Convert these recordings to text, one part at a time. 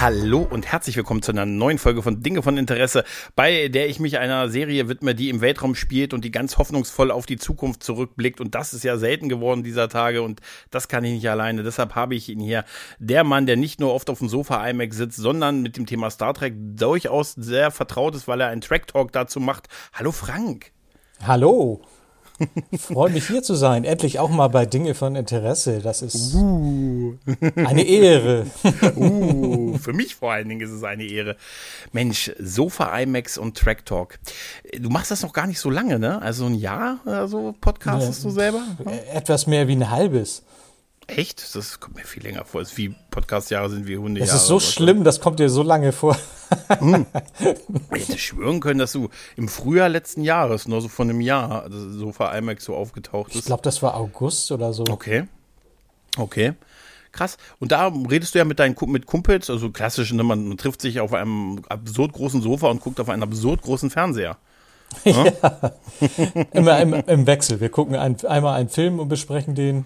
Hallo und herzlich willkommen zu einer neuen Folge von Dinge von Interesse, bei der ich mich einer Serie widme, die im Weltraum spielt und die ganz hoffnungsvoll auf die Zukunft zurückblickt. Und das ist ja selten geworden dieser Tage und das kann ich nicht alleine. Deshalb habe ich ihn hier. Der Mann, der nicht nur oft auf dem Sofa IMAX sitzt, sondern mit dem Thema Star Trek durchaus sehr vertraut ist, weil er einen Track Talk dazu macht. Hallo Frank. Hallo. Freue mich hier zu sein. Endlich auch mal bei Dinge von Interesse. Das ist uh. eine Ehre. uh, für mich vor allen Dingen ist es eine Ehre. Mensch, Sofa IMAX und Track Talk. Du machst das noch gar nicht so lange, ne? Also ein Jahr oder so podcastest ja, du selber? Etwas mehr wie ein halbes. Echt? Das kommt mir viel länger vor. Es ist wie Podcast-Jahre sind wie Hunde. Das ist so schlimm, das kommt dir so lange vor. hm. Ich hätte schwören können, dass du im Frühjahr letzten Jahres, nur so von einem Jahr, so vor IMAX so aufgetaucht bist. Ich glaube, das war August oder so. Okay. Okay. Krass. Und da redest du ja mit deinen mit Kumpels, also klassisch, ne, man, man trifft sich auf einem absurd großen Sofa und guckt auf einen absurd großen Fernseher. Ja. Immer im, im, Wechsel. Wir gucken ein, einmal einen Film und besprechen den.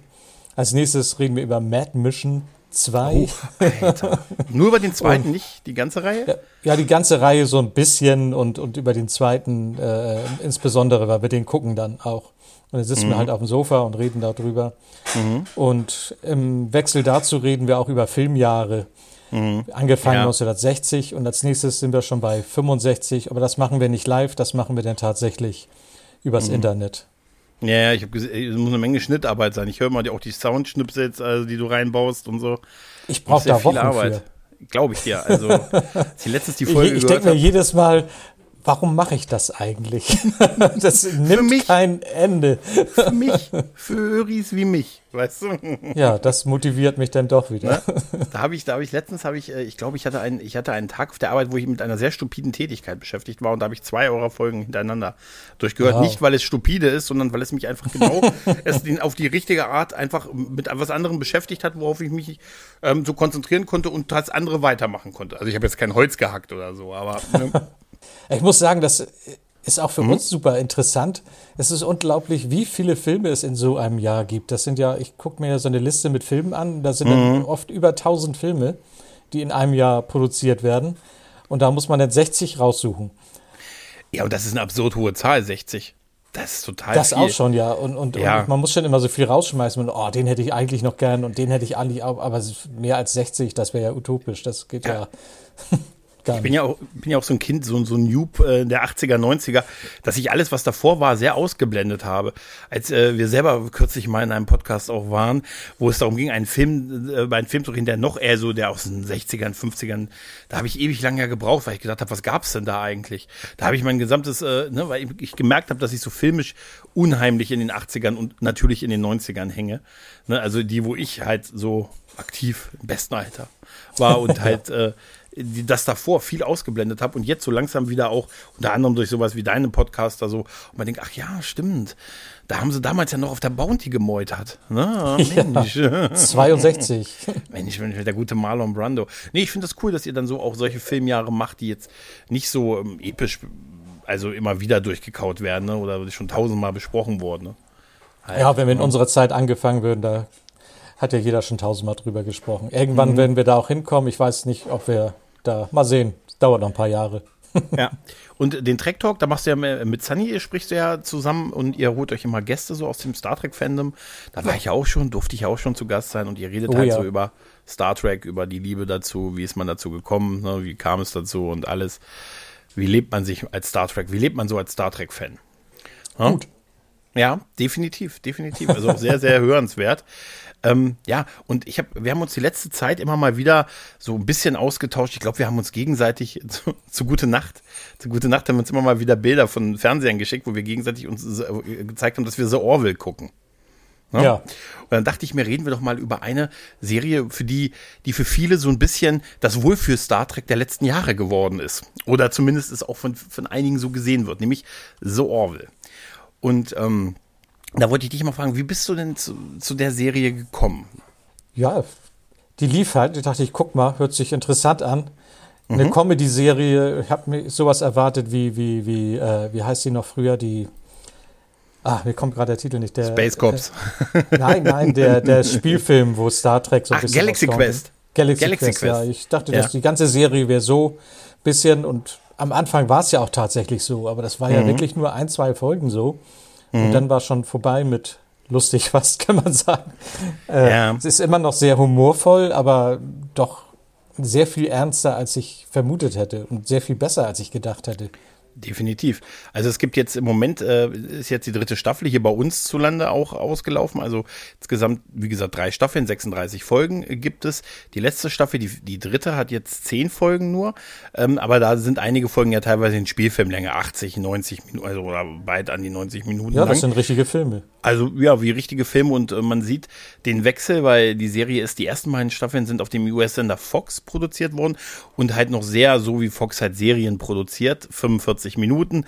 Als nächstes reden wir über Mad Mission 2. Oh. Nur über den zweiten, und, nicht die ganze Reihe? Ja, ja, die ganze Reihe so ein bisschen und, und über den zweiten äh, insbesondere, weil wir den gucken dann auch. Und dann sitzen mhm. wir halt auf dem Sofa und reden darüber. Mhm. Und im Wechsel dazu reden wir auch über Filmjahre. Mhm. Angefangen ja. 1960 und als nächstes sind wir schon bei 65, aber das machen wir nicht live, das machen wir dann tatsächlich übers mhm. Internet. Ja, ja, ich habe gesehen, es muss eine Menge Schnittarbeit sein. Ich höre mal auch die Soundschnipsels, also die du reinbaust und so. Ich brauche da Wochen Arbeit. Glaube ich dir. Also, die letztes die Folge Ich, ich denke mir jedes Mal, warum mache ich das eigentlich? das nimmt mich, kein Ende. für mich, für Öris wie mich, weißt du? ja, das motiviert mich dann doch wieder. Ne? Da habe ich, da habe ich letztens, habe ich, äh, ich glaube, ich hatte einen, ich hatte einen Tag auf der Arbeit, wo ich mit einer sehr stupiden Tätigkeit beschäftigt war und da habe ich zwei eurer Folgen hintereinander durchgehört. Wow. Nicht, weil es stupide ist, sondern weil es mich einfach genau es auf die richtige Art einfach mit etwas anderem beschäftigt hat, worauf ich mich ähm, so konzentrieren konnte und das andere weitermachen konnte. Also ich habe jetzt kein Holz gehackt oder so, aber ne? Ich muss sagen, das ist auch für mhm. uns super interessant. Es ist unglaublich, wie viele Filme es in so einem Jahr gibt. Das sind ja, ich gucke mir ja so eine Liste mit Filmen an, da sind mhm. dann oft über 1000 Filme, die in einem Jahr produziert werden. Und da muss man dann 60 raussuchen. Ja, und das ist eine absurd hohe Zahl, 60. Das ist total Das viel. auch schon, ja. Und, und, ja. und, man muss schon immer so viel rausschmeißen. Und, oh, den hätte ich eigentlich noch gern und den hätte ich eigentlich auch. Aber mehr als 60, das wäre ja utopisch. Das geht ja. ja Gar ich bin ja, auch, bin ja auch so ein Kind, so, so ein Noob äh, der 80er, 90er, dass ich alles, was davor war, sehr ausgeblendet habe. Als äh, wir selber kürzlich mal in einem Podcast auch waren, wo es darum ging, einen Film, äh, bei einem Film zu reden, der noch eher so, der aus den 60ern, 50ern, da habe ich ewig lang ja gebraucht, weil ich gedacht habe, was gab's denn da eigentlich? Da habe ich mein gesamtes, äh, ne, weil ich, ich gemerkt habe, dass ich so filmisch unheimlich in den 80ern und natürlich in den 90ern hänge. Ne, also die, wo ich halt so aktiv im besten Alter war und halt äh, das davor viel ausgeblendet habe und jetzt so langsam wieder auch, unter anderem durch sowas wie deinen Podcaster so, und man denkt, ach ja, stimmt. Da haben sie damals ja noch auf der Bounty gemeutert. Ne? Mensch. Ja, 62. Mensch, der gute Marlon Brando. Nee, ich finde das cool, dass ihr dann so auch solche Filmjahre macht, die jetzt nicht so ähm, episch, also immer wieder durchgekaut werden ne? oder schon tausendmal besprochen wurden. Ne? Halt, ja, wenn wir in ja. unserer Zeit angefangen würden, da hat ja jeder schon tausendmal drüber gesprochen. Irgendwann mhm. werden wir da auch hinkommen. Ich weiß nicht, ob wir da mal sehen. Dauert noch ein paar Jahre. ja. Und den Track Talk, da machst du ja mit Sunny, sprichst du ja zusammen und ihr holt euch immer Gäste so aus dem Star Trek Fandom. Da war ich ja auch schon, durfte ich auch schon zu Gast sein und ihr redet oh, halt ja. so über Star Trek, über die Liebe dazu, wie ist man dazu gekommen, ne, wie kam es dazu und alles. Wie lebt man sich als Star Trek, wie lebt man so als Star Trek Fan? Ja? Gut. Ja, definitiv, definitiv. Also auch sehr, sehr hörenswert. Ähm, ja, und ich habe, wir haben uns die letzte Zeit immer mal wieder so ein bisschen ausgetauscht. Ich glaube, wir haben uns gegenseitig zu, zu, gute Nacht, zu gute Nacht haben wir uns immer mal wieder Bilder von Fernsehern geschickt, wo wir gegenseitig uns äh, gezeigt haben, dass wir The Orville gucken. Ne? Ja. Und dann dachte ich mir, reden wir doch mal über eine Serie, für die, die für viele so ein bisschen das Wohlfühl Star Trek der letzten Jahre geworden ist. Oder zumindest es auch von, von einigen so gesehen wird, nämlich The Orville. Und ähm, da wollte ich dich mal fragen, wie bist du denn zu, zu der Serie gekommen? Ja, die lief halt. Ich dachte, ich guck mal, hört sich interessant an. Eine mhm. Comedy-Serie, ich habe mir sowas erwartet wie, wie, wie, äh, wie heißt sie noch früher, die Ah, mir kommt gerade der Titel nicht. Der, Space Cops. Äh, nein, nein, der, der Spielfilm, wo Star Trek so ein Ach, bisschen. Galaxy Quest. Galaxy, Galaxy Quest, Quest, ja. Ich dachte, ja. dass die ganze Serie wäre so bisschen und am Anfang war es ja auch tatsächlich so, aber das war mhm. ja wirklich nur ein, zwei Folgen so. Mhm. Und dann war schon vorbei mit lustig fast, kann man sagen. Äh, ja. Es ist immer noch sehr humorvoll, aber doch sehr viel ernster, als ich vermutet hätte und sehr viel besser, als ich gedacht hätte. Definitiv. Also es gibt jetzt im Moment, äh, ist jetzt die dritte Staffel hier bei uns zu Lande auch ausgelaufen. Also insgesamt, wie gesagt, drei Staffeln, 36 Folgen gibt es. Die letzte Staffel, die, die dritte, hat jetzt zehn Folgen nur. Ähm, aber da sind einige Folgen ja teilweise in Spielfilmlänge, 80, 90 Minuten, also oder weit an die 90 Minuten. Ja, lang. das sind richtige Filme. Also ja, wie richtige Filme und äh, man sieht den Wechsel, weil die Serie ist, die ersten beiden Staffeln sind auf dem US-Sender Fox produziert worden und halt noch sehr so wie Fox halt Serien produziert, 45 Minuten.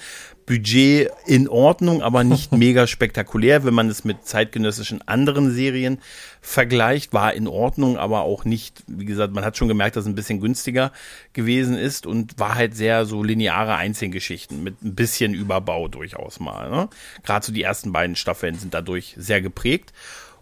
Budget in Ordnung, aber nicht mega spektakulär, wenn man es mit zeitgenössischen anderen Serien vergleicht, war in Ordnung, aber auch nicht, wie gesagt, man hat schon gemerkt, dass es ein bisschen günstiger gewesen ist und war halt sehr so lineare Einzelgeschichten mit ein bisschen Überbau durchaus mal. Ne? Gerade so die ersten beiden Staffeln sind dadurch sehr geprägt.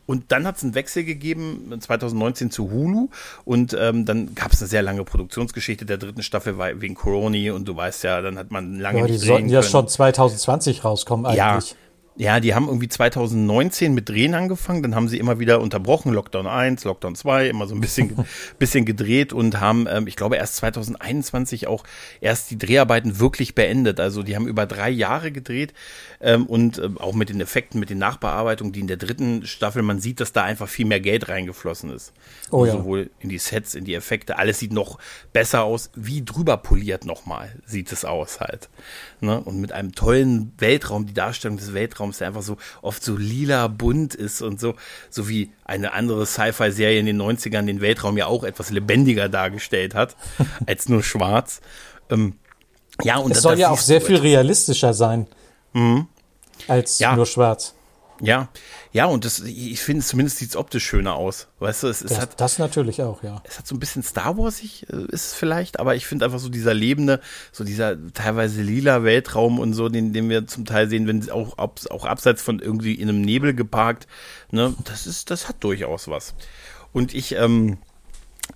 Und dann hat es einen Wechsel gegeben 2019 zu Hulu und ähm, dann gab es eine sehr lange Produktionsgeschichte der dritten Staffel wegen Coroni und du weißt ja, dann hat man lange ja, Die sollten ja schon 2020 rauskommen eigentlich. Ja, ja, die haben irgendwie 2019 mit Drehen angefangen, dann haben sie immer wieder unterbrochen, Lockdown 1, Lockdown 2, immer so ein bisschen, bisschen gedreht und haben, ähm, ich glaube, erst 2021 auch erst die Dreharbeiten wirklich beendet. Also die haben über drei Jahre gedreht ähm, und äh, auch mit den Effekten, mit den Nachbearbeitungen, die in der dritten Staffel, man sieht, dass da einfach viel mehr Geld reingeflossen ist. Oh, ja. Sowohl in die Sets, in die Effekte, alles sieht noch besser aus, wie drüber poliert nochmal sieht es aus halt. Ne? Und mit einem tollen Weltraum, die Darstellung des Weltraums, der einfach so oft so lila bunt ist und so, so wie eine andere Sci-Fi-Serie in den 90ern den Weltraum ja auch etwas lebendiger dargestellt hat, als nur schwarz. Ähm, ja, und es das, soll das ja auch sehr viel realistischer sein mhm. als ja. nur schwarz. Ja, ja, und das, ich finde, zumindest sieht es optisch schöner aus. Weißt du, es, es das, hat. Das natürlich auch, ja. Es hat so ein bisschen Star Warsig, äh, ist es vielleicht, aber ich finde einfach so dieser lebende, so dieser teilweise lila Weltraum und so, den, den wir zum Teil sehen, wenn auch, auch abseits von irgendwie in einem Nebel geparkt, ne, das ist, das hat durchaus was. Und ich, ähm,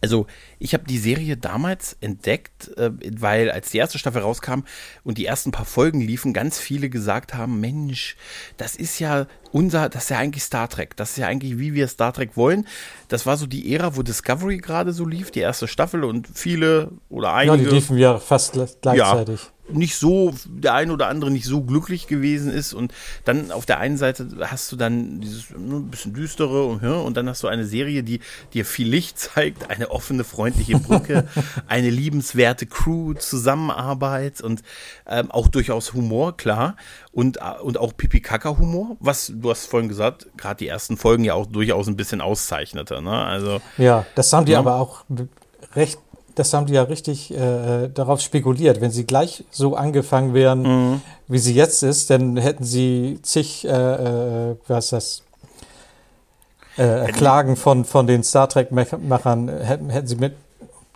also ich habe die Serie damals entdeckt, äh, weil als die erste Staffel rauskam und die ersten paar Folgen liefen, ganz viele gesagt haben, Mensch, das ist ja unser, das ist ja eigentlich Star Trek, das ist ja eigentlich wie wir Star Trek wollen. Das war so die Ära, wo Discovery gerade so lief, die erste Staffel und viele oder einige. Ja, die liefen ja fast gleichzeitig. Ja, nicht so, der ein oder andere nicht so glücklich gewesen ist. Und dann auf der einen Seite hast du dann dieses ne, ein bisschen düstere und, und dann hast du eine Serie, die dir viel Licht zeigt, eine offene, freundliche Brücke, eine liebenswerte Crew, Zusammenarbeit und ähm, auch durchaus Humor, klar. Und, und auch Pipi-Kaka-Humor, was du hast vorhin gesagt, gerade die ersten Folgen ja auch durchaus ein bisschen auszeichnete. Ne? Also, ja, das haben die ja. aber auch recht das haben die ja richtig äh, darauf spekuliert. Wenn sie gleich so angefangen wären, mhm. wie sie jetzt ist, dann hätten sie zig, äh, äh, was ist das, äh, Klagen von, von den Star Trek-Machern, hätten, hätten sie mit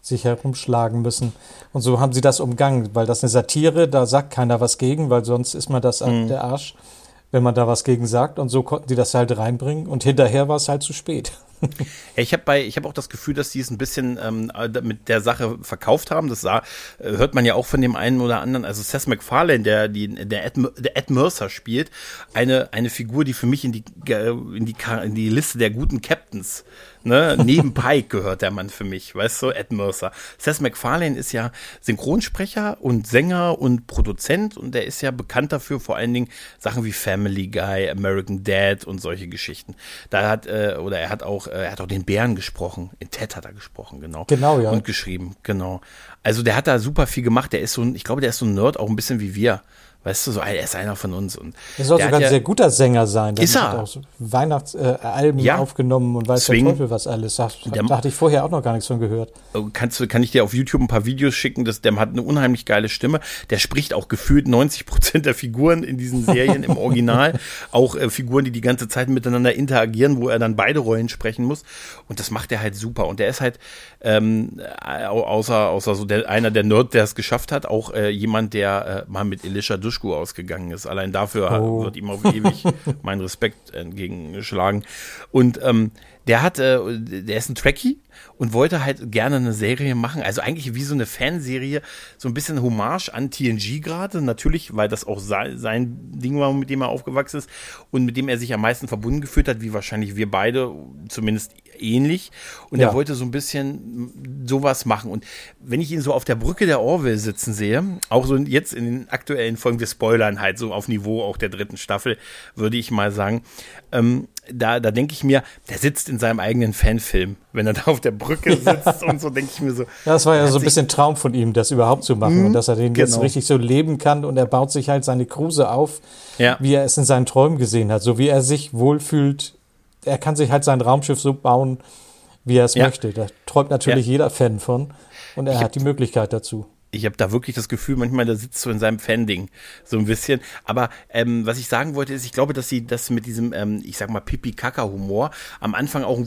sich herumschlagen müssen. Und so haben sie das umgangen, weil das eine Satire, da sagt keiner was gegen, weil sonst ist man das mhm. der Arsch, wenn man da was gegen sagt. Und so konnten die das halt reinbringen und hinterher war es halt zu spät. Ja, ich habe bei, ich habe auch das Gefühl, dass die es ein bisschen ähm, mit der Sache verkauft haben. Das sah, äh, hört man ja auch von dem einen oder anderen. Also Seth MacFarlane, der die, der Ed, der Ed Mercer spielt, eine eine Figur, die für mich in die in die in die Liste der guten Captains Ne? Neben Pike gehört der Mann für mich, weißt du, Ed Mercer. Seth MacFarlane ist ja Synchronsprecher und Sänger und Produzent und der ist ja bekannt dafür, vor allen Dingen Sachen wie Family Guy, American Dad und solche Geschichten. Da hat, äh, oder er hat auch, äh, er hat auch den Bären gesprochen. In Ted hat er gesprochen, genau. Genau, ja. Und geschrieben, genau. Also der hat da super viel gemacht. Der ist so ein, ich glaube, der ist so ein Nerd, auch ein bisschen wie wir. Weißt du, so, er ist einer von uns. Und er soll sogar ein ja, sehr guter Sänger sein. Der ist er. Hat auch so Weihnachtsalben äh, ja. aufgenommen und weiß Deswegen, der Teufel was alles. Da, da hatte ich vorher auch noch gar nichts von gehört. Oh, kannst du, kann ich dir auf YouTube ein paar Videos schicken? Das, der hat eine unheimlich geile Stimme. Der spricht auch gefühlt 90 Prozent der Figuren in diesen Serien im Original. Auch äh, Figuren, die die ganze Zeit miteinander interagieren, wo er dann beide Rollen sprechen muss. Und das macht er halt super. Und der ist halt, ähm, außer, außer so der, einer der Nerd, der es geschafft hat, auch äh, jemand, der äh, mal mit Elisha Duschku ausgegangen ist. Allein dafür oh. wird ihm auf ewig mein Respekt entgegengeschlagen. Und ähm, der hat, äh, der ist ein Trekkie und wollte halt gerne eine Serie machen, also eigentlich wie so eine Fanserie, so ein bisschen Hommage an TNG gerade, natürlich, weil das auch sein, Ding war, mit dem er aufgewachsen ist und mit dem er sich am meisten verbunden gefühlt hat, wie wahrscheinlich wir beide, zumindest ähnlich. Und ja. er wollte so ein bisschen sowas machen. Und wenn ich ihn so auf der Brücke der Orville sitzen sehe, auch so jetzt in den aktuellen Folgen, wir spoilern halt so auf Niveau auch der dritten Staffel, würde ich mal sagen, ähm, da, da denke ich mir, der sitzt in seinem eigenen Fanfilm, wenn er da auf der Brücke sitzt und so, denke ich mir so. Ja, das war ja so ein bisschen Traum von ihm, das überhaupt zu machen mhm, und dass er den genau. jetzt richtig so leben kann und er baut sich halt seine Kruse auf, ja. wie er es in seinen Träumen gesehen hat, so wie er sich wohlfühlt. Er kann sich halt sein Raumschiff so bauen, wie er es ja. möchte. Da träumt natürlich ja. jeder Fan von und er ich hat die Möglichkeit dazu ich habe da wirklich das Gefühl, manchmal da sitzt so in seinem Fan-Ding so ein bisschen. Aber ähm, was ich sagen wollte, ist, ich glaube, dass sie das mit diesem, ähm, ich sag mal, Pipi-Kaka-Humor am Anfang auch,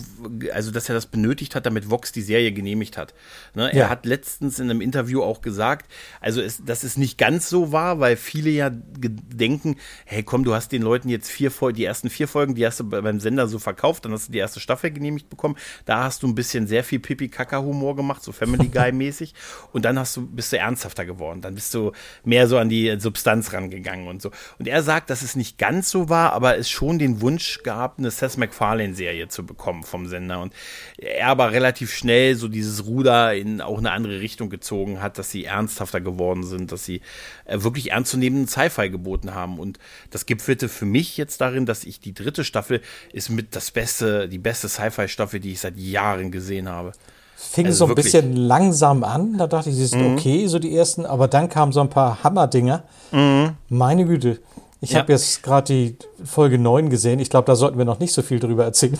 also dass er das benötigt hat, damit Vox die Serie genehmigt hat. Ne? Er hat letztens in einem Interview auch gesagt, also es, dass es nicht ganz so war, weil viele ja denken, hey komm, du hast den Leuten jetzt vier Folgen, die ersten vier Folgen, die hast du beim Sender so verkauft, dann hast du die erste Staffel genehmigt bekommen. Da hast du ein bisschen sehr viel Pipi-Kaka-Humor gemacht, so Family Guy-mäßig. Und dann hast du, bist du ernsthafter geworden. Dann bist du mehr so an die Substanz rangegangen und so. Und er sagt, dass es nicht ganz so war, aber es schon den Wunsch gab, eine Seth MacFarlane-Serie zu bekommen vom Sender. Und er aber relativ schnell so dieses Ruder in auch eine andere Richtung gezogen hat, dass sie ernsthafter geworden sind, dass sie äh, wirklich ernstzunehmenden Sci-Fi geboten haben. Und das gipfelte für mich jetzt darin, dass ich die dritte Staffel ist mit das beste, die beste Sci-Fi-Staffel, die ich seit Jahren gesehen habe fing also so ein wirklich. bisschen langsam an. Da dachte ich, sie sind mhm. okay, so die ersten. Aber dann kamen so ein paar Hammerdinger. Mhm. Meine Güte. Ich ja. habe jetzt gerade die Folge 9 gesehen. Ich glaube, da sollten wir noch nicht so viel drüber erzählen.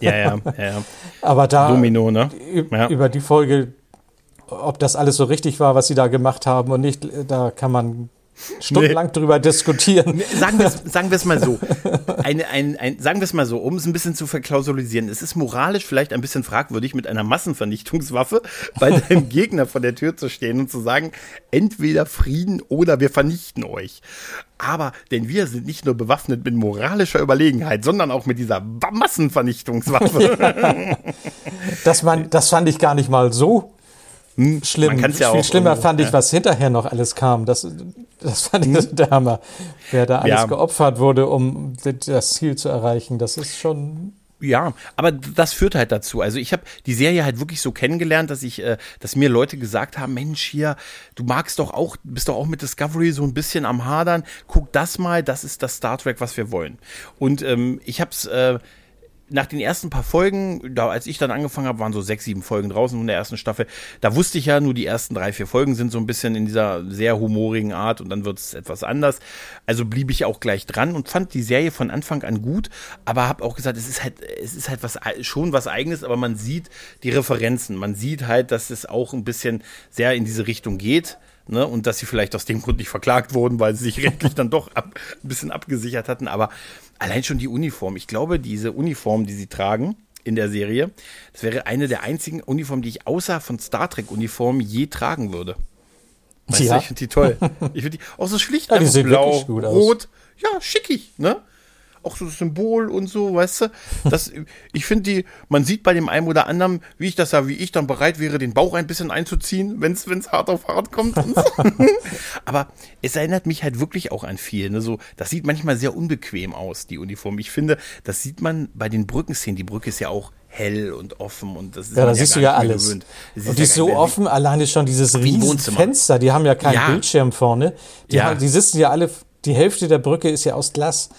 Ja, ja, ja. Aber da Domino, ne? Ja. über die Folge, ob das alles so richtig war, was sie da gemacht haben und nicht, da kann man stundenlang nee. drüber diskutieren. Sagen wir sagen es mal so. Eine, ein, ein, sagen wir es mal so, um es ein bisschen zu verklausulisieren. Es ist moralisch vielleicht ein bisschen fragwürdig, mit einer Massenvernichtungswaffe bei deinem Gegner vor der Tür zu stehen und zu sagen, entweder Frieden oder wir vernichten euch. Aber, denn wir sind nicht nur bewaffnet mit moralischer Überlegenheit, sondern auch mit dieser Massenvernichtungswaffe. das, man, das fand ich gar nicht mal so schlimm. Man ja Viel schlimmer fand ich, was hinterher noch alles kam. Das, das fand ich hm. der Hammer. Wer da alles ja. geopfert wurde, um das Ziel zu erreichen, das ist schon ja, aber das führt halt dazu. Also ich habe die Serie halt wirklich so kennengelernt, dass ich, äh, dass mir Leute gesagt haben, Mensch, hier, du magst doch auch, bist doch auch mit Discovery so ein bisschen am Hadern. Guck das mal, das ist das Star Trek, was wir wollen. Und ähm, ich habe es äh, nach den ersten paar Folgen, da als ich dann angefangen habe, waren so sechs, sieben Folgen draußen von der ersten Staffel. Da wusste ich ja, nur die ersten drei, vier Folgen sind so ein bisschen in dieser sehr humorigen Art und dann wird es etwas anders. Also blieb ich auch gleich dran und fand die Serie von Anfang an gut, aber habe auch gesagt, es ist halt, es ist halt was schon was Eigenes, aber man sieht die Referenzen, man sieht halt, dass es auch ein bisschen sehr in diese Richtung geht. Ne, und dass sie vielleicht aus dem Grund nicht verklagt wurden, weil sie sich rechtlich dann doch ab, ein bisschen abgesichert hatten. Aber allein schon die Uniform. Ich glaube, diese Uniform, die sie tragen in der Serie, das wäre eine der einzigen Uniformen, die ich außer von Star Trek Uniformen je tragen würde. Weißt ja. du, ich finde die toll. Ich finde die auch so schlicht ja, die blau, rot. Ja, schickig, ne? Auch so Symbol und so, weißt du? Das, ich finde die, man sieht bei dem einen oder anderen, wie ich das ja, wie ich dann bereit wäre, den Bauch ein bisschen einzuziehen, wenn es hart auf hart kommt. Aber es erinnert mich halt wirklich auch an viel. Ne? So, das sieht manchmal sehr unbequem aus, die Uniform. Ich finde, das sieht man bei den Brückenszenen. Die Brücke ist ja auch hell und offen und das ist ja, da siehst du ja alles. Und die ist so offen, alleine schon dieses riesen Fenster, die haben ja keinen ja. Bildschirm vorne. Die, ja. haben, die sitzen ja alle, die Hälfte der Brücke ist ja aus Glas.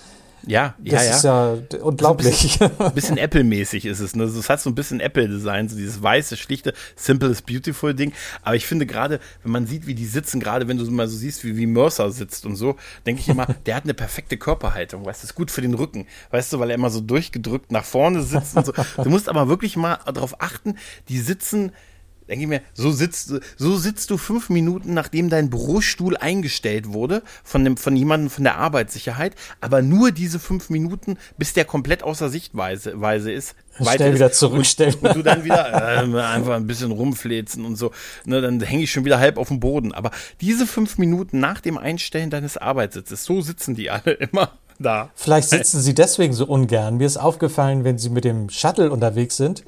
Ja, ja, das ja. ist ja unglaublich. Ein bisschen, bisschen Apple-mäßig ist es. Ne? Es hat so ein bisschen Apple-Design, so dieses weiße, schlichte, simple is beautiful Ding. Aber ich finde gerade, wenn man sieht, wie die sitzen, gerade wenn du mal so siehst, wie, wie Mercer sitzt und so, denke ich immer, der hat eine perfekte Körperhaltung. Weißt du, ist gut für den Rücken. Weißt du, weil er immer so durchgedrückt nach vorne sitzt und so. Du musst aber wirklich mal darauf achten, die sitzen denke ich mir, so sitzt, so sitzt du fünf Minuten, nachdem dein Bürostuhl eingestellt wurde von dem, von jemandem von der Arbeitssicherheit, aber nur diese fünf Minuten, bis der komplett außer Sichtweise Weise ist. Schnell wieder zurückstellen. Und, und, du dann wieder äh, einfach ein bisschen rumfläzen und so. Ne, dann hänge ich schon wieder halb auf dem Boden. Aber diese fünf Minuten nach dem Einstellen deines Arbeitssitzes, so sitzen die alle immer. Da. Vielleicht sitzen sie deswegen so ungern. Mir ist aufgefallen, wenn sie mit dem Shuttle unterwegs sind,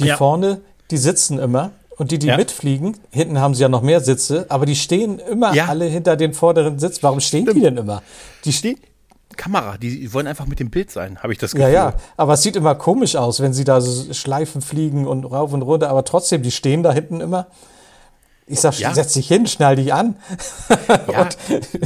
die ja. vorne, die sitzen immer und die, die ja. mitfliegen, hinten haben sie ja noch mehr Sitze, aber die stehen immer ja. alle hinter den vorderen Sitz. Warum stehen Stimmt. die denn immer? Die stehen. Kamera, die wollen einfach mit dem Bild sein, habe ich das Gefühl. Ja, ja, aber es sieht immer komisch aus, wenn sie da so Schleifen fliegen und rauf und runter, aber trotzdem, die stehen da hinten immer. Ich sag, ja. setz dich hin, schnall dich an. ja,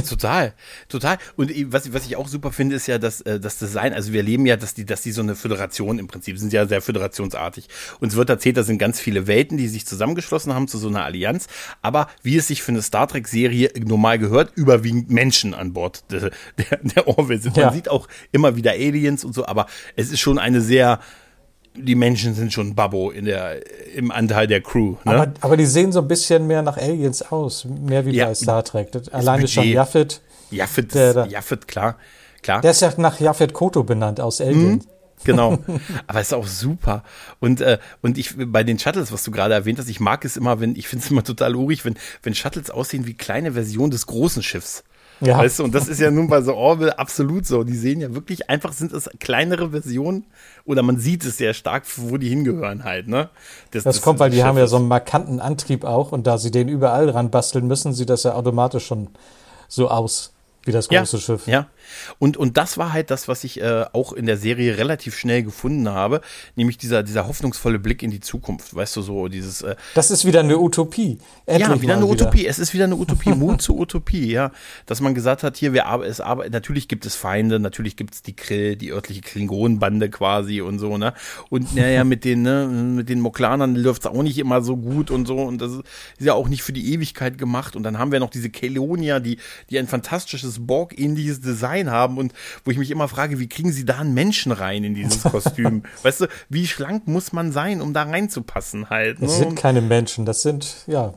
total, total. Und was, was ich auch super finde, ist ja, dass äh, das Design, also wir leben ja, dass die, dass die so eine Föderation im Prinzip sind ja sehr föderationsartig. Uns wird erzählt, da sind ganz viele Welten, die sich zusammengeschlossen haben zu so einer Allianz. Aber wie es sich für eine Star Trek-Serie normal gehört, überwiegend Menschen an Bord der, der, der Orville sind. Man ja. sieht auch immer wieder Aliens und so, aber es ist schon eine sehr die Menschen sind schon Babbo in der, im Anteil der Crew. Ne? Aber, aber die sehen so ein bisschen mehr nach Aliens aus, mehr wie ja, bei Star Trek. Das, alleine schon Jaffet. Jaffet, der, Jaffet, klar, klar. Der ist ja nach Jaffet Koto benannt aus Alien. Mhm. Genau. Aber es ist auch super. Und, äh, und ich, bei den Shuttles, was du gerade erwähnt hast, ich mag es immer, wenn, ich finde es immer total urig, wenn, wenn Shuttles aussehen wie kleine Versionen des großen Schiffs. Ja. Weißt du, und das ist ja nun bei so Orville absolut so. Die sehen ja wirklich einfach, sind es kleinere Versionen oder man sieht es sehr stark, wo die hingehören halt, ne? Das, das, das kommt, weil die haben ja so einen markanten Antrieb auch und da sie den überall ran basteln müssen, sieht das ja automatisch schon so aus. Wie das große ja, Schiff. Ja. Und, und das war halt das, was ich äh, auch in der Serie relativ schnell gefunden habe, nämlich dieser, dieser hoffnungsvolle Blick in die Zukunft. Weißt du, so dieses. Äh, das ist wieder eine Utopie. Endlich ja, wieder eine wieder. Utopie. Es ist wieder eine Utopie. Mut zur Utopie, ja. Dass man gesagt hat, hier, wir arbeiten, es arbeiten, natürlich gibt es Feinde, natürlich gibt es die Krill, die örtliche Klingonenbande quasi und so, ne? Und naja, mit den, ne, mit den Moklanern läuft es auch nicht immer so gut und so. Und das ist ja auch nicht für die Ewigkeit gemacht. Und dann haben wir noch diese Kelonia, die, die ein fantastisches dieses Borg-ähnliches Design haben und wo ich mich immer frage, wie kriegen sie da einen Menschen rein in dieses Kostüm? weißt du, wie schlank muss man sein, um da reinzupassen halt? Ne? Das sind keine Menschen, das sind, ja,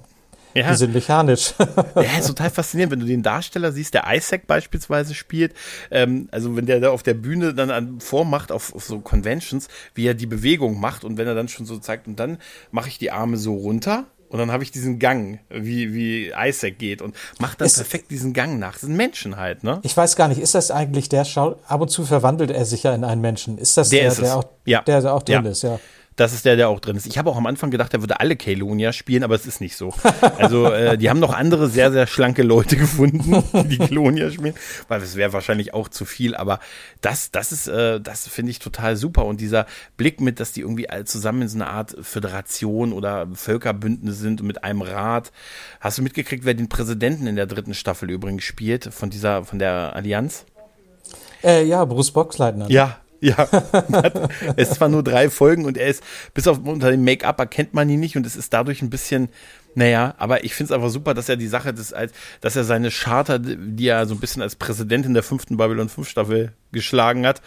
ja. Die sind mechanisch. ja, ist total faszinierend, wenn du den Darsteller siehst, der Isaac beispielsweise spielt. Ähm, also wenn der da auf der Bühne dann an, vormacht auf, auf, so Conventions, wie er die Bewegung macht und wenn er dann schon so zeigt und dann mache ich die Arme so runter und dann habe ich diesen Gang, wie, wie Isaac geht und macht dann ist, perfekt diesen Gang nach. Das sind Menschen halt, ne? Ich weiß gar nicht, ist das eigentlich der Schau? Ab und zu verwandelt er sich ja in einen Menschen. Ist das der, der, der, auch, ja. der, der auch drin ja. ist, ja? Das ist der, der auch drin ist. Ich habe auch am Anfang gedacht, er würde alle Kalonia spielen, aber es ist nicht so. Also äh, die haben noch andere sehr, sehr schlanke Leute gefunden, die Kalonia spielen, weil das wäre wahrscheinlich auch zu viel. Aber das, das ist, äh, das finde ich total super. Und dieser Blick mit, dass die irgendwie alle zusammen in so einer Art Föderation oder Völkerbündnis sind und mit einem Rat. Hast du mitgekriegt, wer den Präsidenten in der dritten Staffel übrigens spielt von dieser, von der Allianz? Äh, ja, Bruce Boxleitner. Ja, ja, es ist zwar nur drei Folgen und er ist, bis auf unter dem Make-up erkennt man ihn nicht und es ist dadurch ein bisschen, naja, aber ich finde es einfach super, dass er die Sache, des, dass er seine Charter, die er so ein bisschen als Präsident in der fünften Babylon 5 Staffel geschlagen hat,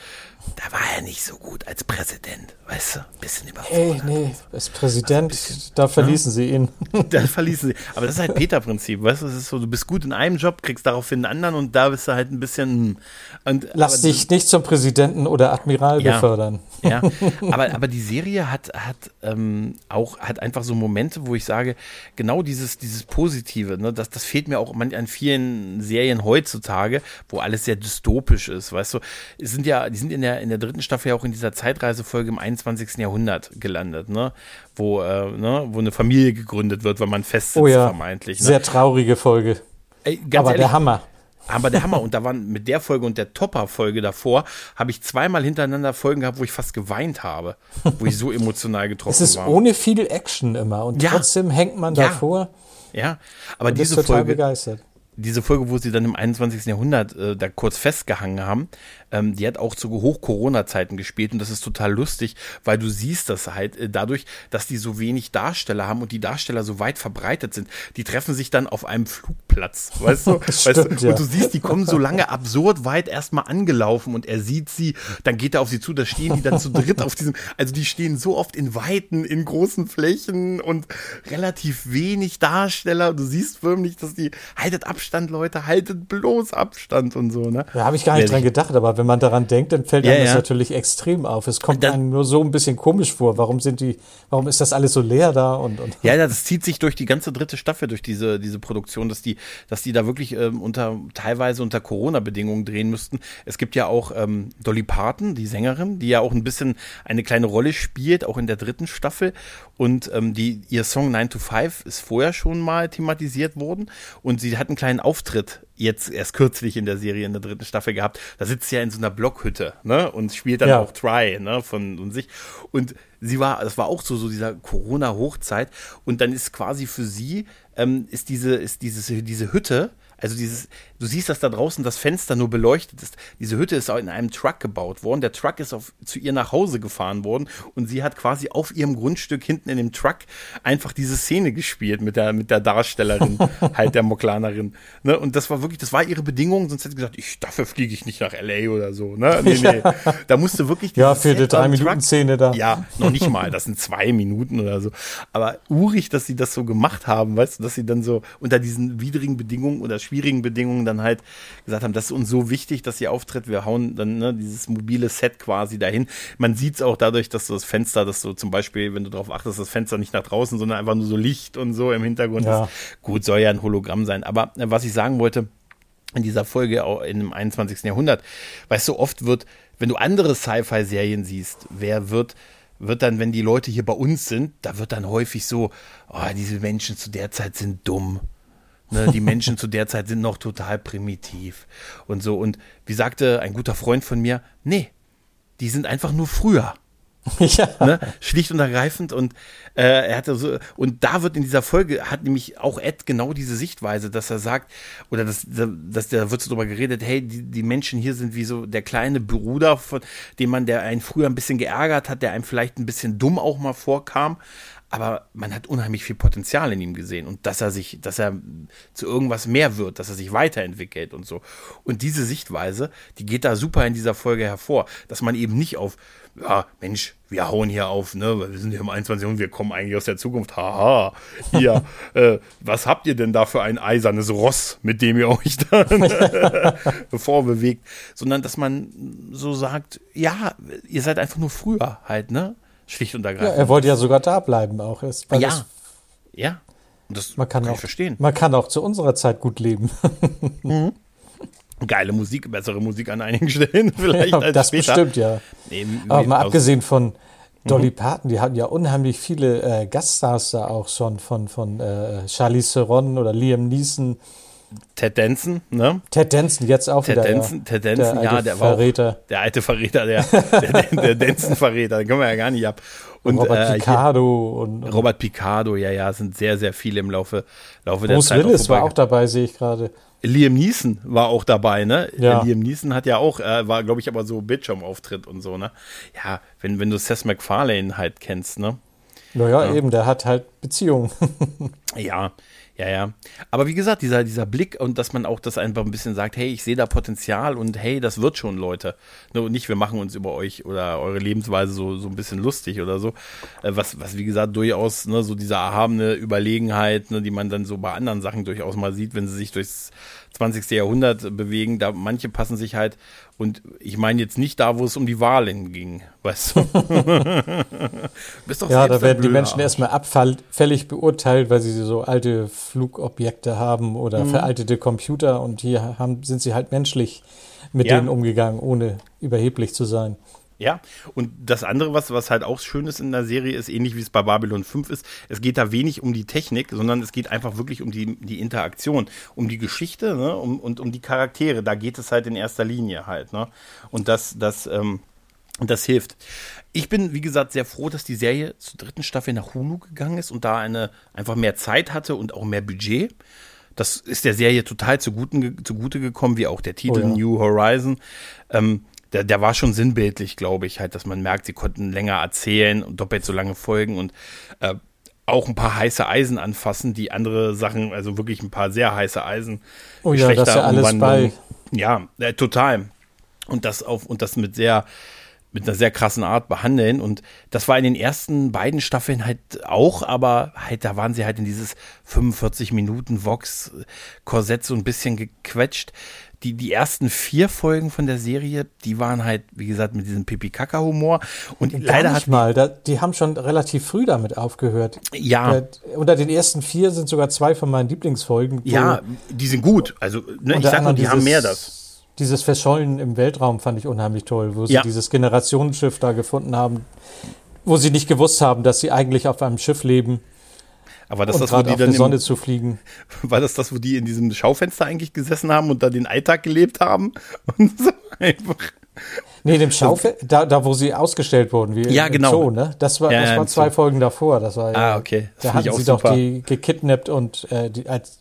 da war er nicht so gut als Präsident, weißt du, ein bisschen überfordert. Ey, nee, als Präsident, also bisschen, da verließen ja? sie ihn. Da verließen sie. Aber das ist halt Peter-Prinzip, weißt du, das ist so, du bist gut in einem Job, kriegst daraufhin einen anderen und da bist du halt ein bisschen. Hm. Und, Lass dich nicht zum Präsidenten oder Admiral ja, befördern. Ja, aber, aber die Serie hat, hat ähm, auch, hat einfach so Momente, wo ich sage, genau dieses, dieses Positive, ne, das, das fehlt mir auch an vielen Serien heutzutage, wo alles sehr dystopisch ist, weißt du. Sind ja, die sind in der, in der dritten Staffel ja auch in dieser Zeitreisefolge im 21. Jahrhundert gelandet, ne? Wo, äh, ne, wo eine Familie gegründet wird, weil man festsitzt, oh ja. vermeintlich. Ne? Sehr traurige Folge. Ey, Aber ehrlich, der Hammer. Aber der Hammer. Und da waren mit der Folge und der Topper-Folge davor, habe ich zweimal hintereinander Folgen gehabt, wo ich fast geweint habe, wo ich so emotional getroffen war. Es ist war. ohne viel Action immer und ja. trotzdem hängt man ja. davor. Ja, aber diese Folge. Begeistert diese Folge, wo sie dann im 21. Jahrhundert äh, da kurz festgehangen haben, ähm, die hat auch zu Hoch-Corona-Zeiten gespielt und das ist total lustig, weil du siehst das halt äh, dadurch, dass die so wenig Darsteller haben und die Darsteller so weit verbreitet sind. Die treffen sich dann auf einem Flugplatz, weißt du? Stimmt, weißt du? Ja. Und du siehst, die kommen so lange absurd weit erstmal angelaufen und er sieht sie, dann geht er auf sie zu, da stehen die dann zu dritt auf diesem, also die stehen so oft in Weiten, in großen Flächen und relativ wenig Darsteller. Du siehst förmlich, dass die, haltet Abstand, Leute, haltet bloß Abstand und so, ne? Da habe ich gar nicht dran gedacht, aber wenn man daran denkt, dann fällt ja, einem das natürlich extrem auf. Es kommt dann, einem nur so ein bisschen komisch vor. Warum sind die, warum ist das alles so leer da? Und, und ja, das zieht sich durch die ganze dritte Staffel, durch diese, diese Produktion, dass die, dass die da wirklich ähm, unter, teilweise unter Corona-Bedingungen drehen müssten. Es gibt ja auch ähm, Dolly Parton, die Sängerin, die ja auch ein bisschen eine kleine Rolle spielt, auch in der dritten Staffel. Und ähm, die, ihr Song 9 to 5 ist vorher schon mal thematisiert worden. Und sie hat einen kleinen Auftritt jetzt erst kürzlich in der Serie in der dritten Staffel gehabt. Da sitzt sie ja in so einer Blockhütte, ne? Und spielt dann ja. auch Try, ne? Von und sich. Und sie war, das war auch so, so dieser Corona-Hochzeit. Und dann ist quasi für sie, ähm, ist diese, ist dieses, diese Hütte, also dieses, du siehst, dass da draußen das Fenster nur beleuchtet ist. Diese Hütte ist auch in einem Truck gebaut worden. Der Truck ist auf, zu ihr nach Hause gefahren worden und sie hat quasi auf ihrem Grundstück hinten in dem Truck einfach diese Szene gespielt mit der, mit der Darstellerin, halt der Moklanerin. Ne? Und das war wirklich, das war ihre Bedingung, sonst hätte sie gesagt, ich, dafür fliege ich nicht nach L.A. oder so. Ne? Nee, nee. Da musste wirklich Ja, für die drei Minuten Szene da. Ja, noch nicht mal. Das sind zwei Minuten oder so. Aber urig, dass sie das so gemacht haben, weißt du, dass sie dann so unter diesen widrigen Bedingungen oder schwierigen Bedingungen dann halt gesagt haben, das ist uns so wichtig, dass ihr auftritt, wir hauen dann ne, dieses mobile Set quasi dahin. Man sieht es auch dadurch, dass so das Fenster, dass so zum Beispiel, wenn du darauf achtest, das Fenster nicht nach draußen, sondern einfach nur so Licht und so im Hintergrund ja. ist. Gut, soll ja ein Hologramm sein. Aber äh, was ich sagen wollte, in dieser Folge auch in dem 21. Jahrhundert, weißt du, oft wird, wenn du andere Sci-Fi-Serien siehst, wer wird wird dann, wenn die Leute hier bei uns sind, da wird dann häufig so, oh, diese Menschen zu der Zeit sind dumm. Ne, die Menschen zu der Zeit sind noch total primitiv und so. Und wie sagte ein guter Freund von mir, nee, die sind einfach nur früher. Ja. Ne? Schlicht und ergreifend. Und äh, er hatte so, und da wird in dieser Folge, hat nämlich auch Ed genau diese Sichtweise, dass er sagt, oder dass, dass da wird so drüber geredet, hey, die, die Menschen hier sind wie so der kleine Bruder, von dem man, der einen früher ein bisschen geärgert hat, der einem vielleicht ein bisschen dumm auch mal vorkam, aber man hat unheimlich viel Potenzial in ihm gesehen und dass er sich, dass er zu irgendwas mehr wird, dass er sich weiterentwickelt und so. Und diese Sichtweise, die geht da super in dieser Folge hervor, dass man eben nicht auf, ja, Mensch, wir hauen hier auf, ne, wir sind hier im 21. und wir kommen eigentlich aus der Zukunft, haha, hier, äh, was habt ihr denn da für ein eisernes Ross, mit dem ihr euch dann vorbewegt, sondern dass man so sagt, ja, ihr seid einfach nur früher halt, ne, Schlicht und ergreifend. Ja, er wollte ja sogar da bleiben auch. Ist, ja. Das, ja. Das man kann, kann auch, verstehen. Man kann auch zu unserer Zeit gut leben. mhm. Geile Musik, bessere Musik an einigen Stellen vielleicht ja, als das später. bestimmt, ja. Nee, Aber mal abgesehen von Dolly mhm. Parton, die hatten ja unheimlich viele äh, Gaststars da auch schon von, von äh, Charlie Theron oder Liam Neeson. Ted Danson, ne? Ted Danson jetzt auch Ted wieder. Ja. Ted Danson, der ja, der Verräter. war auch, der alte Verräter, der, der, der Danson-Verräter, den können wir ja gar nicht ab. Und, Robert äh, Picardo und, und, Robert Picardo, ja, ja, sind sehr, sehr viele im Laufe, Laufe Bruce der Zeit. Bruce Willis war auch dabei, sehe ich gerade. Liam Neeson war auch dabei, ne? Ja. Liam Neeson hat ja auch, äh, war, glaube ich, aber so Bildschirmauftritt und so, ne? Ja, wenn, wenn du Seth MacFarlane halt kennst, ne? Naja, ja. eben, der hat halt Beziehungen. ja, ja, ja. Aber wie gesagt, dieser, dieser Blick und dass man auch das einfach ein bisschen sagt, hey, ich sehe da Potenzial und hey, das wird schon, Leute. Ne, und nicht, wir machen uns über euch oder eure Lebensweise so, so ein bisschen lustig oder so. Äh, was, was wie gesagt, durchaus, ne, so diese erhabene Überlegenheit, ne, die man dann so bei anderen Sachen durchaus mal sieht, wenn sie sich durchs 20. Jahrhundert bewegen. Da manche passen sich halt, und ich meine jetzt nicht da, wo es um die Wahlen ging, weißt du. Ja, da werden die Menschen erstmal abfällig beurteilt, weil sie so alte Flugobjekte haben oder mhm. veraltete Computer und hier haben, sind sie halt menschlich mit ja. denen umgegangen, ohne überheblich zu sein. Ja, und das andere, was, was halt auch schön ist in der Serie, ist ähnlich wie es bei Babylon 5 ist, es geht da wenig um die Technik, sondern es geht einfach wirklich um die, die Interaktion, um die Geschichte ne, um, und um die Charaktere. Da geht es halt in erster Linie halt. Ne? Und das, das, ähm, das hilft. Ich bin, wie gesagt, sehr froh, dass die Serie zur dritten Staffel nach Hulu gegangen ist und da eine einfach mehr Zeit hatte und auch mehr Budget Das ist der Serie total zugute, zugute gekommen, wie auch der Titel oh ja. New Horizon. Ähm, der, der war schon sinnbildlich, glaube ich, halt, dass man merkt, sie konnten länger erzählen und doppelt so lange folgen und äh, auch ein paar heiße Eisen anfassen, die andere Sachen, also wirklich ein paar sehr heiße Eisen. Oh ja, das ist ja alles bei. Ja, äh, total. Und das auf, und das mit sehr, mit einer sehr krassen Art behandeln. Und das war in den ersten beiden Staffeln halt auch, aber halt, da waren sie halt in dieses 45 Minuten Vox-Korsett so ein bisschen gequetscht die, die ersten vier Folgen von der Serie, die waren halt, wie gesagt, mit diesem Pipi-Kaka-Humor. Und Gar leider hat mal, da, die haben schon relativ früh damit aufgehört. Ja. Da, unter den ersten vier sind sogar zwei von meinen Lieblingsfolgen. Ja, die sind gut. Also, ne, ich sag nur, die haben mehr das. Dieses Verschollen im Weltraum fand ich unheimlich toll, wo sie ja. dieses Generationsschiff da gefunden haben, wo sie nicht gewusst haben, dass sie eigentlich auf einem Schiff leben. Aber das, das wo die dann die Sonne zu fliegen. War das das, wo die in diesem Schaufenster eigentlich gesessen haben und da den Alltag gelebt haben? Und so einfach. Nee, dem Schaufenster, da, da wo sie ausgestellt wurden, wie ja, genau. Zoo, ne? Das war, ja, das war zwei Zoo. Folgen davor. Das war ah, okay. Das da hatten sie super. doch die gekidnappt und äh, die, als,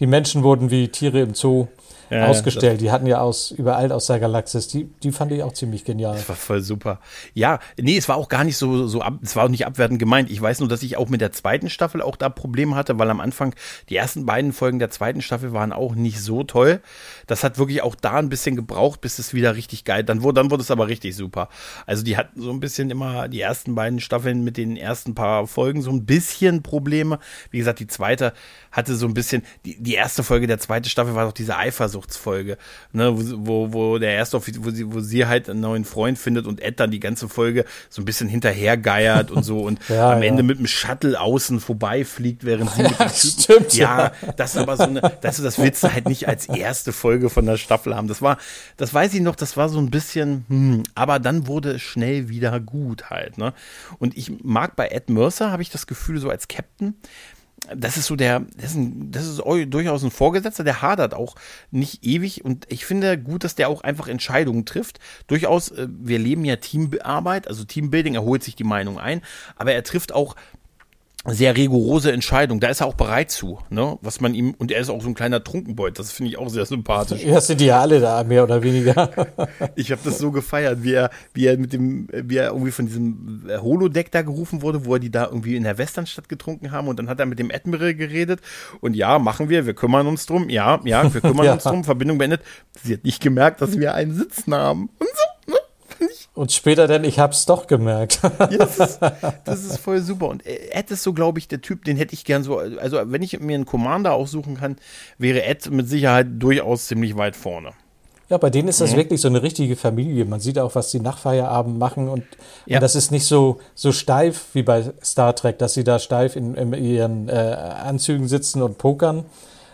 die Menschen wurden wie Tiere im Zoo ja, ausgestellt. Die hatten ja aus überall aus der Galaxis. Die, die fand ich auch ziemlich genial. Das war voll super. Ja, nee, es war auch gar nicht so, so ab, es war auch nicht abwertend gemeint. Ich weiß nur, dass ich auch mit der zweiten Staffel auch da Probleme hatte, weil am Anfang die ersten beiden Folgen der zweiten Staffel waren auch nicht so toll. Das hat wirklich auch da ein bisschen gebraucht, bis es wieder richtig geil. Dann wurde, dann wurde es aber richtig super. Also die hatten so ein bisschen immer die ersten beiden Staffeln mit den ersten paar Folgen so ein bisschen Probleme. Wie gesagt, die zweite hatte so ein bisschen, die, die erste Folge der zweiten Staffel war doch diese Eifersuchtsfolge, ne, wo, wo der erste, wo sie, wo sie halt einen neuen Freund findet und Ed dann die ganze Folge so ein bisschen hinterhergeiert und so und ja, am ja. Ende mit dem Shuttle außen vorbeifliegt, während sie ja, mit dem stimmt, ja, das ist aber so eine, das ist das willst du halt nicht als erste Folge von der Staffel haben. Das war, das weiß ich noch, das war so ein bisschen, hm, aber dann wurde es schnell wieder gut halt, ne? Und ich mag bei Ed Mercer, habe ich das Gefühl, so als Captain, das ist so der, das ist, ein, das ist durchaus ein Vorgesetzter, der hadert auch nicht ewig und ich finde gut, dass der auch einfach Entscheidungen trifft. Durchaus, äh, wir leben ja Teamarbeit, also Teambuilding, er holt sich die Meinung ein, aber er trifft auch sehr rigorose Entscheidung. Da ist er auch bereit zu, ne? Was man ihm und er ist auch so ein kleiner Trunkenbeut. Das finde ich auch sehr sympathisch. Ja, sind die ja alle da mehr oder weniger. ich habe das so gefeiert, wie er, wie er mit dem, wie er irgendwie von diesem Holodeck da gerufen wurde, wo er die da irgendwie in der Westernstadt getrunken haben und dann hat er mit dem Admiral geredet und ja, machen wir, wir kümmern uns drum. Ja, ja, wir kümmern ja. uns drum. Verbindung beendet. Sie hat nicht gemerkt, dass wir einen Sitzen haben und so. Und später denn, ich hab's doch gemerkt. ja, das, ist, das ist voll super. Und Ed ist so, glaube ich, der Typ, den hätte ich gern so, also wenn ich mir einen Commander aussuchen kann, wäre Ed mit Sicherheit durchaus ziemlich weit vorne. Ja, bei denen ist das mhm. wirklich so eine richtige Familie. Man sieht auch, was die nach Feierabend machen und, ja. und das ist nicht so, so steif wie bei Star Trek, dass sie da steif in, in ihren äh, Anzügen sitzen und pokern,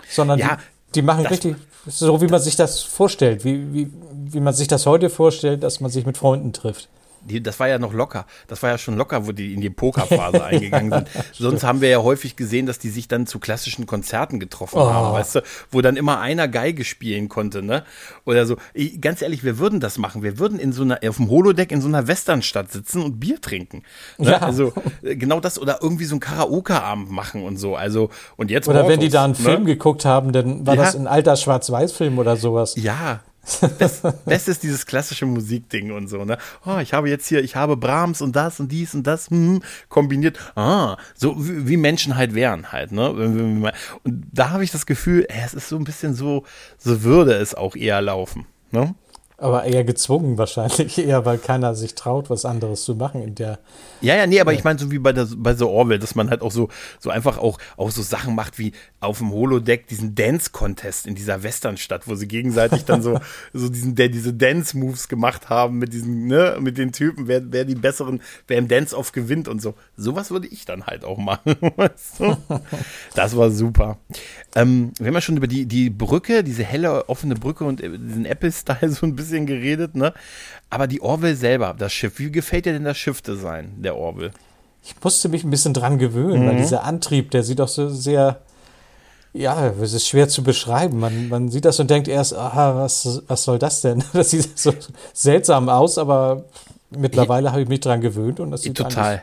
sondern ja, die, die machen richtig so wie man sich das vorstellt, wie, wie, wie man sich das heute vorstellt, dass man sich mit Freunden trifft die, das war ja noch locker. Das war ja schon locker, wo die in die Pokerphase eingegangen sind. Sonst haben wir ja häufig gesehen, dass die sich dann zu klassischen Konzerten getroffen oh. haben, weißt du, wo dann immer einer Geige spielen konnte, ne? Oder so. Ich, ganz ehrlich, wir würden das machen. Wir würden in so einer, auf dem Holodeck in so einer Westernstadt sitzen und Bier trinken. Ne? Ja. Also, äh, genau das oder irgendwie so ein Karaoke-Abend machen und so. Also, und jetzt. Oder wenn die da einen ne? Film geguckt haben, dann war ja. das ein alter Schwarz-Weiß-Film oder sowas. Ja, das, das, ist dieses klassische Musikding und so, ne? Oh, ich habe jetzt hier, ich habe Brahms und das und dies und das hm, kombiniert. Ah, so wie, Menschen halt wären halt, ne? Und da habe ich das Gefühl, es ist so ein bisschen so, so würde es auch eher laufen, ne? Aber eher gezwungen wahrscheinlich, eher weil keiner sich traut, was anderes zu machen in der. Ja, ja, nee, aber ich meine so wie bei der bei The Orwell, dass man halt auch so so einfach auch auch so Sachen macht wie auf dem Holodeck diesen Dance Contest in dieser Westernstadt, wo sie gegenseitig dann so so diesen der diese Dance Moves gemacht haben mit diesen ne mit den Typen, wer wer die besseren, wer im Dance off gewinnt und so. Sowas würde ich dann halt auch machen. Das war super. Ähm, wir haben ja schon über die die Brücke, diese helle offene Brücke und äh, diesen Apple Style so ein bisschen bisschen geredet, ne? Aber die Orville selber, das Schiff, wie gefällt dir denn das Schiffdesign der Orville? Ich musste mich ein bisschen dran gewöhnen, mhm. weil dieser Antrieb, der sieht doch so sehr, ja, es ist schwer zu beschreiben. Man, man sieht das und denkt erst, aha, was, was soll das denn? Das sieht so seltsam aus, aber mittlerweile habe ich mich dran gewöhnt und das sieht total,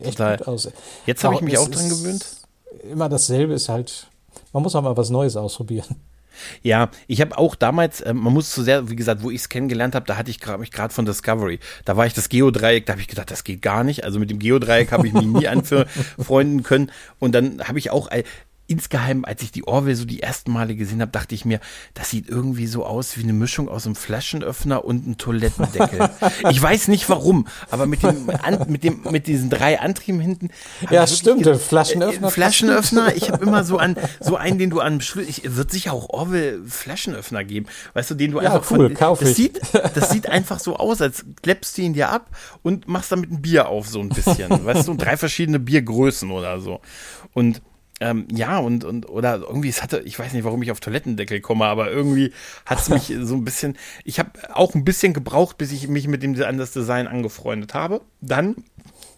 echt total. gut aus. Jetzt habe ich mich auch dran gewöhnt. Immer dasselbe ist halt man muss auch mal was Neues ausprobieren. Ja, ich habe auch damals, äh, man muss zu sehr, wie gesagt, wo ich es kennengelernt habe, da hatte ich mich gerade von Discovery. Da war ich das Geodreieck, da habe ich gedacht, das geht gar nicht. Also mit dem Geodreieck habe ich mich nie anfreunden können. Und dann habe ich auch, insgeheim, als ich die Orwell so die ersten Male gesehen habe, dachte ich mir, das sieht irgendwie so aus wie eine Mischung aus einem Flaschenöffner und einem Toilettendeckel. ich weiß nicht warum, aber mit dem, an, mit dem, mit diesen drei Antrieben hinten. Ja, stimmt, der Flaschenöffner. Äh, Flaschenöffner. Ich habe immer so an, so einen, den du an, ich wird sicher auch Orwell Flaschenöffner geben, weißt du, den du ja, einfach cool, von, kauf das ich. sieht, das sieht einfach so aus, als kleppst du ihn dir ab und machst damit ein Bier auf, so ein bisschen, weißt du, drei verschiedene Biergrößen oder so. Und ähm, ja, und, und, oder irgendwie, es hatte, ich weiß nicht, warum ich auf Toilettendeckel komme, aber irgendwie hat es mich so ein bisschen, ich habe auch ein bisschen gebraucht, bis ich mich mit dem an das Design angefreundet habe. Dann,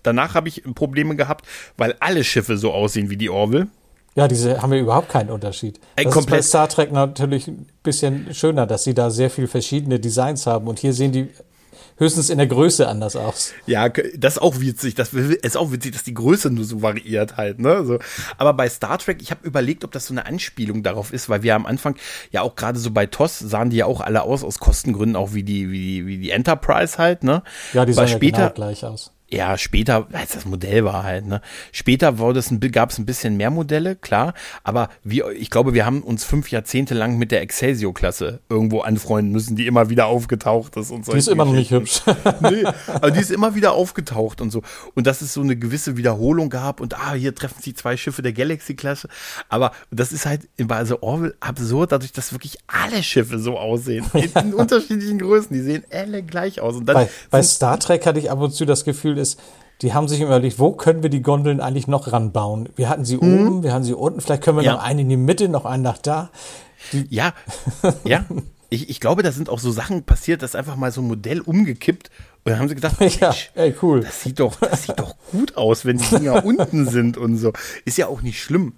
danach habe ich Probleme gehabt, weil alle Schiffe so aussehen wie die Orville. Ja, diese haben ja überhaupt keinen Unterschied. Das Ey, ist bei Star Trek natürlich ein bisschen schöner, dass sie da sehr viel verschiedene Designs haben und hier sehen die höchstens in der Größe anders aus. Ja, das ist auch witzig. Das ist auch witzig, dass die Größe nur so variiert halt. Ne? So. Aber bei Star Trek, ich habe überlegt, ob das so eine Anspielung darauf ist, weil wir am Anfang ja auch gerade so bei TOS sahen die ja auch alle aus aus Kostengründen auch wie die wie, wie die Enterprise halt. Ne? Ja, die sahen ja genau gleich aus ja, später, als das Modell war halt, ne? Später war das ein, gab es ein bisschen mehr Modelle, klar, aber wir, ich glaube, wir haben uns fünf Jahrzehnte lang mit der Excelsior-Klasse irgendwo anfreunden müssen, die immer wieder aufgetaucht ist und so. Die ist immer noch nicht hübsch. nee, aber die ist immer wieder aufgetaucht und so. Und dass es so eine gewisse Wiederholung gab und ah, hier treffen sich zwei Schiffe der Galaxy-Klasse. Aber das ist halt bei also Orwell absurd, dadurch, dass wirklich alle Schiffe so aussehen. In, in unterschiedlichen Größen. Die sehen alle gleich aus. Und dann bei, bei Star Trek hatte ich ab und zu das Gefühl, ist, die haben sich überlegt, wo können wir die Gondeln eigentlich noch ranbauen? Wir hatten sie mhm. oben, wir hatten sie unten, vielleicht können wir ja. noch einen in die Mitte, noch einen nach da. Die ja, ja. Ich, ich glaube, da sind auch so Sachen passiert, dass einfach mal so ein Modell umgekippt und dann haben sie gedacht, ja, ey, cool. Das sieht doch, das sieht doch gut aus, wenn die Dinger unten sind und so. Ist ja auch nicht schlimm.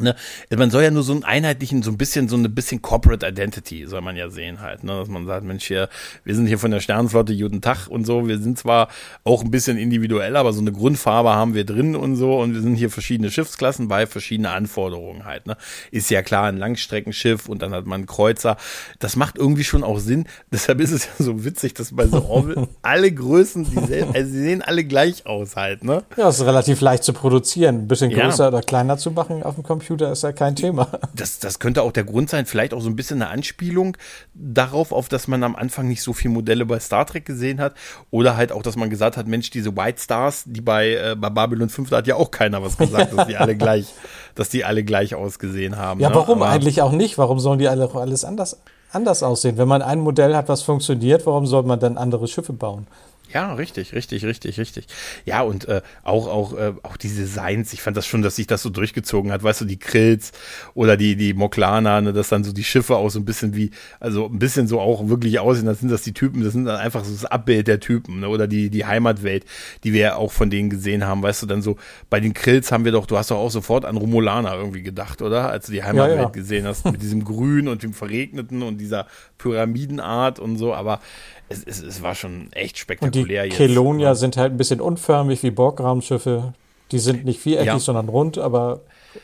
Ne? Man soll ja nur so einen einheitlichen, so ein bisschen, so eine bisschen Corporate Identity soll man ja sehen halt, ne? dass man sagt, Mensch, hier, wir sind hier von der Sternenflotte Guten Tag und so, wir sind zwar auch ein bisschen individuell, aber so eine Grundfarbe haben wir drin und so und wir sind hier verschiedene Schiffsklassen bei verschiedene Anforderungen halt, ne? Ist ja klar, ein Langstreckenschiff und dann hat man einen Kreuzer. Das macht irgendwie schon auch Sinn. Deshalb ist es ja so witzig, dass bei so Orville alle Größen, die sehen, also sie sehen alle gleich aus halt, ne? Ja, es ist relativ leicht zu produzieren, ein bisschen größer ja. oder kleiner zu machen auf dem Computer. Computer ist ja kein Thema. Das, das könnte auch der Grund sein, vielleicht auch so ein bisschen eine Anspielung darauf, auf dass man am Anfang nicht so viele Modelle bei Star Trek gesehen hat. Oder halt auch, dass man gesagt hat, Mensch, diese White Stars, die bei, äh, bei Babylon 5, da hat ja auch keiner was gesagt, dass die alle gleich, dass die alle gleich ausgesehen haben. Ja, ne? warum Aber, eigentlich auch nicht? Warum sollen die alle alles anders, anders aussehen? Wenn man ein Modell hat, was funktioniert, warum soll man dann andere Schiffe bauen? Ja, richtig, richtig, richtig, richtig. Ja, und äh, auch, auch, äh, auch die Designs, ich fand das schon, dass sich das so durchgezogen hat, weißt du, die Krills oder die, die Moklana, ne, dass dann so die Schiffe auch so ein bisschen wie, also ein bisschen so auch wirklich aussehen, das sind das die Typen, das sind dann einfach so das Abbild der Typen, ne, oder die, die Heimatwelt, die wir ja auch von denen gesehen haben, weißt du, dann so, bei den Krills haben wir doch, du hast doch auch sofort an Romulaner irgendwie gedacht, oder? Als du die Heimatwelt ja, ja. gesehen hast, mit diesem Grün und dem Verregneten und dieser Pyramidenart und so, aber es, es, es war schon echt spektakulär. Und die Kelonia sind halt ein bisschen unförmig wie Borgraumschiffe. Die sind nicht viereckig, ja. sondern rund, aber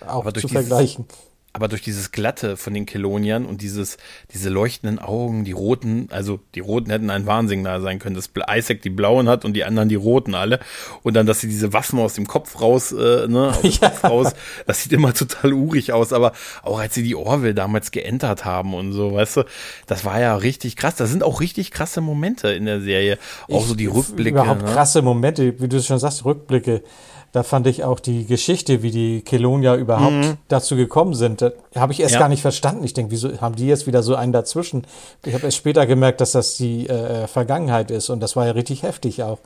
auch aber zu vergleichen aber durch dieses Glatte von den Keloniern und dieses, diese leuchtenden Augen, die roten, also die roten hätten ein Warnsignal sein können, dass Isaac die blauen hat und die anderen die roten alle. Und dann, dass sie diese Waffen aus dem Kopf raus, äh, ne, aus dem ja. Kopf raus, das sieht immer total urig aus. Aber auch als sie die Orville damals geentert haben und so, weißt du, das war ja richtig krass. Da sind auch richtig krasse Momente in der Serie. Auch ich, so die Rückblicke. Überhaupt ne? krasse Momente, wie du schon sagst, Rückblicke. Da fand ich auch die Geschichte, wie die Kelonia überhaupt mhm. dazu gekommen sind, habe ich erst ja. gar nicht verstanden. Ich denke, wieso haben die jetzt wieder so einen dazwischen? Ich habe erst später gemerkt, dass das die äh, Vergangenheit ist und das war ja richtig heftig auch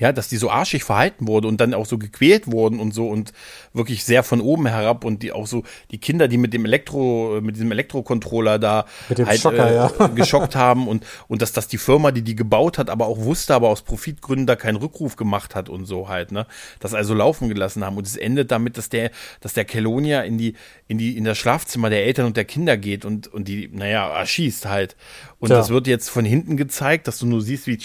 ja, dass die so arschig verhalten wurde und dann auch so gequält wurden und so und wirklich sehr von oben herab und die auch so die Kinder, die mit dem Elektro, mit diesem Elektrocontroller da halt Schocker, äh, ja. geschockt haben und und dass das die Firma, die die gebaut hat, aber auch wusste, aber aus Profitgründen da keinen Rückruf gemacht hat und so halt, ne, das also laufen gelassen haben und es endet damit, dass der, dass der Kelonia in die in die in das Schlafzimmer der Eltern und der Kinder geht und und die, naja, erschießt halt und Tja. das wird jetzt von hinten gezeigt, dass du nur siehst, wie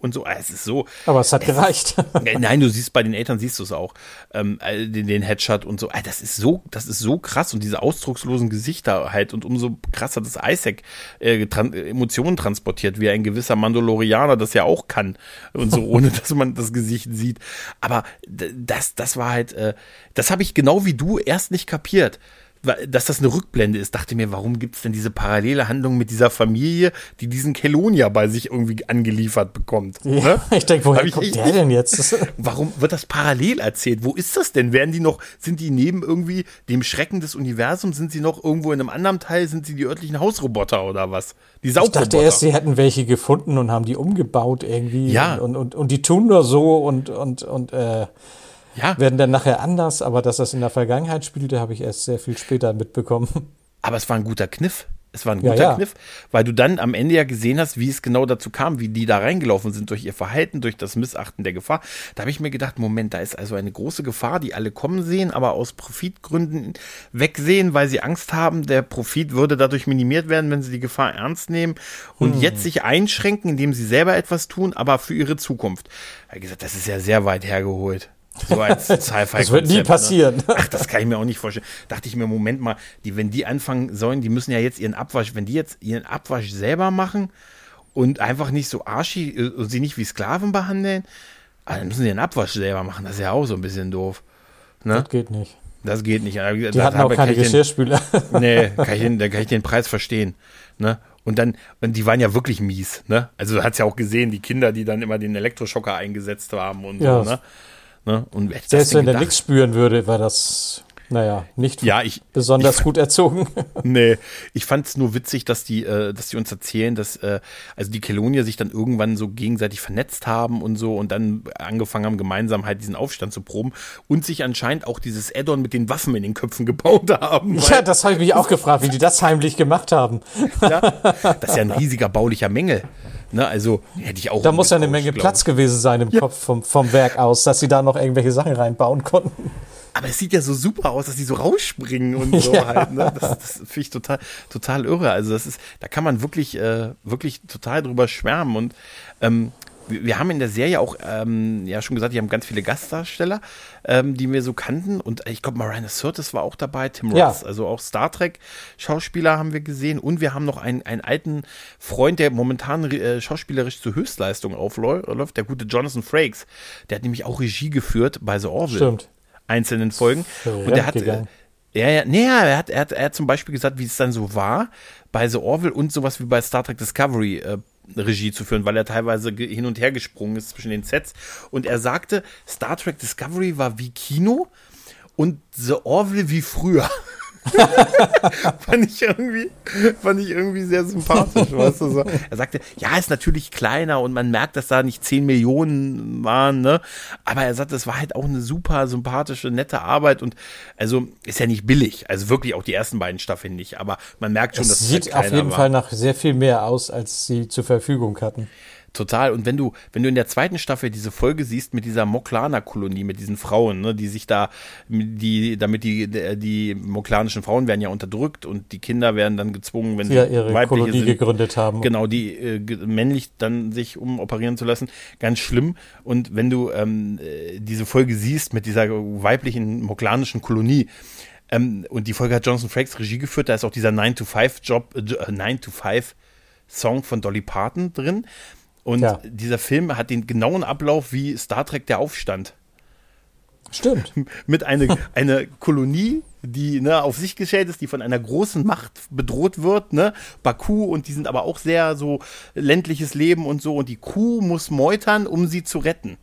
und so. Ah, es ist so. Aber es hat es gereicht. Nein, du siehst bei den Eltern siehst du es auch. Ähm, äh, den, den Headshot und so. Das ist so, das ist so krass und diese ausdruckslosen Gesichter halt und umso krasser das Isaac äh, tran Emotionen transportiert, wie ein gewisser Mandalorianer das ja auch kann und so, ohne dass man das Gesicht sieht. Aber das, das war halt, äh, das habe ich genau wie du erst nicht kapiert dass das eine Rückblende ist, dachte mir, warum gibt es denn diese parallele Handlung mit dieser Familie, die diesen Kelonia bei sich irgendwie angeliefert bekommt? Ja? Ich denke, woher ich kommt der denn jetzt? warum wird das parallel erzählt? Wo ist das denn? Werden die noch, sind die neben irgendwie dem Schrecken des Universums, sind sie noch irgendwo in einem anderen Teil, sind sie die örtlichen Hausroboter oder was? Die Saugroboter. Ich dachte erst, sie hätten welche gefunden und haben die umgebaut irgendwie. Ja. Und, und, und die tun nur so und, und, und, äh, ja. werden dann nachher anders, aber dass das in der Vergangenheit spielte, habe ich erst sehr viel später mitbekommen. Aber es war ein guter Kniff. Es war ein guter ja, ja. Kniff, weil du dann am Ende ja gesehen hast, wie es genau dazu kam, wie die da reingelaufen sind durch ihr Verhalten, durch das Missachten der Gefahr. Da habe ich mir gedacht, Moment, da ist also eine große Gefahr, die alle kommen sehen, aber aus Profitgründen wegsehen, weil sie Angst haben, der Profit würde dadurch minimiert werden, wenn sie die Gefahr ernst nehmen und hm. jetzt sich einschränken, indem sie selber etwas tun, aber für ihre Zukunft. Ich habe gesagt, das ist ja sehr weit hergeholt. So als Sci-Fi. das wird nie ne? passieren. Ne? Ach, das kann ich mir auch nicht vorstellen. Dachte ich mir, Moment mal, die, wenn die anfangen sollen, die müssen ja jetzt ihren Abwasch, wenn die jetzt ihren Abwasch selber machen und einfach nicht so arschig äh, und sie nicht wie Sklaven behandeln, ah, dann müssen sie ihren Abwasch selber machen. Das ist ja auch so ein bisschen doof. Ne? Das geht nicht. Das geht nicht. Die das hatten auch keine Geschirrspüler. Den, nee, kann ich den, da kann ich den Preis verstehen. Ne? Und dann, und die waren ja wirklich mies, ne? Also du hast ja auch gesehen, die Kinder, die dann immer den Elektroschocker eingesetzt haben und ja, so, ne? Ne? Und Selbst wenn der nichts spüren würde, war das, naja, nicht ja, ich, besonders ich, gut erzogen. nee, ich fand es nur witzig, dass die, äh, dass die uns erzählen, dass äh, also die Kelonier sich dann irgendwann so gegenseitig vernetzt haben und so und dann angefangen haben, gemeinsam halt diesen Aufstand zu proben und sich anscheinend auch dieses Addon mit den Waffen in den Köpfen gebaut haben. Ja, das habe ich mich auch gefragt, wie die das heimlich gemacht haben. ja, das ist ja ein riesiger baulicher Mängel. Ne, also hätte ich auch. Da muss ja eine Menge Platz gewesen sein im ja. Kopf vom, vom Werk aus, dass sie da noch irgendwelche Sachen reinbauen konnten. Aber es sieht ja so super aus, dass die so rausspringen und so ja. halt. Ne? Das, das finde ich total, total irre. Also das ist, da kann man wirklich, äh, wirklich total drüber schwärmen. Und ähm, wir haben in der Serie auch, ähm, ja schon gesagt, die haben ganz viele Gastdarsteller, ähm, die wir so kannten. Und ich glaube, Marina Sirtis war auch dabei, Tim ja. Roth, also auch Star Trek-Schauspieler haben wir gesehen. Und wir haben noch einen, einen alten Freund, der momentan äh, schauspielerisch zur Höchstleistung aufläuft, der gute Jonathan Frakes. Der hat nämlich auch Regie geführt bei The Orville. Stimmt. Einzelnen Folgen. Und der hat. Äh, ja, ja, nee, er hat, er, hat, er hat zum Beispiel gesagt, wie es dann so war bei The Orville und sowas wie bei Star Trek Discovery äh, Regie zu führen, weil er teilweise hin und her gesprungen ist zwischen den Sets. Und er sagte, Star Trek Discovery war wie Kino und The Orville wie früher. fand ich irgendwie, fand ich irgendwie sehr sympathisch, weißt du, so. Er sagte, ja, ist natürlich kleiner und man merkt, dass da nicht 10 Millionen waren, ne? Aber er sagte, es war halt auch eine super sympathische, nette Arbeit und also ist ja nicht billig. Also wirklich auch die ersten beiden Staffeln nicht, aber man merkt schon, es dass es sieht halt auf jeden war. Fall nach sehr viel mehr aus, als sie zur Verfügung hatten. Total. Und wenn du, wenn du in der zweiten Staffel diese Folge siehst mit dieser Moklana-Kolonie, mit diesen Frauen, ne, die sich da, die, damit die, die moklanischen Frauen werden ja unterdrückt und die Kinder werden dann gezwungen, wenn sie ja, ihre Kolonie sind, gegründet haben. Genau, die äh, männlich dann sich umoperieren zu lassen. Ganz schlimm. Und wenn du ähm, äh, diese Folge siehst mit dieser weiblichen moklanischen Kolonie, ähm, und die Folge hat Jonathan Frakes Regie geführt, da ist auch dieser 9-to-5-Job, äh, 9-to-5-Song von Dolly Parton drin. Und ja. dieser Film hat den genauen Ablauf wie Star Trek der Aufstand. Stimmt. Mit einer eine Kolonie, die ne, auf sich gestellt ist, die von einer großen Macht bedroht wird, ne? Baku und die sind aber auch sehr so ländliches Leben und so und die Kuh muss meutern, um sie zu retten.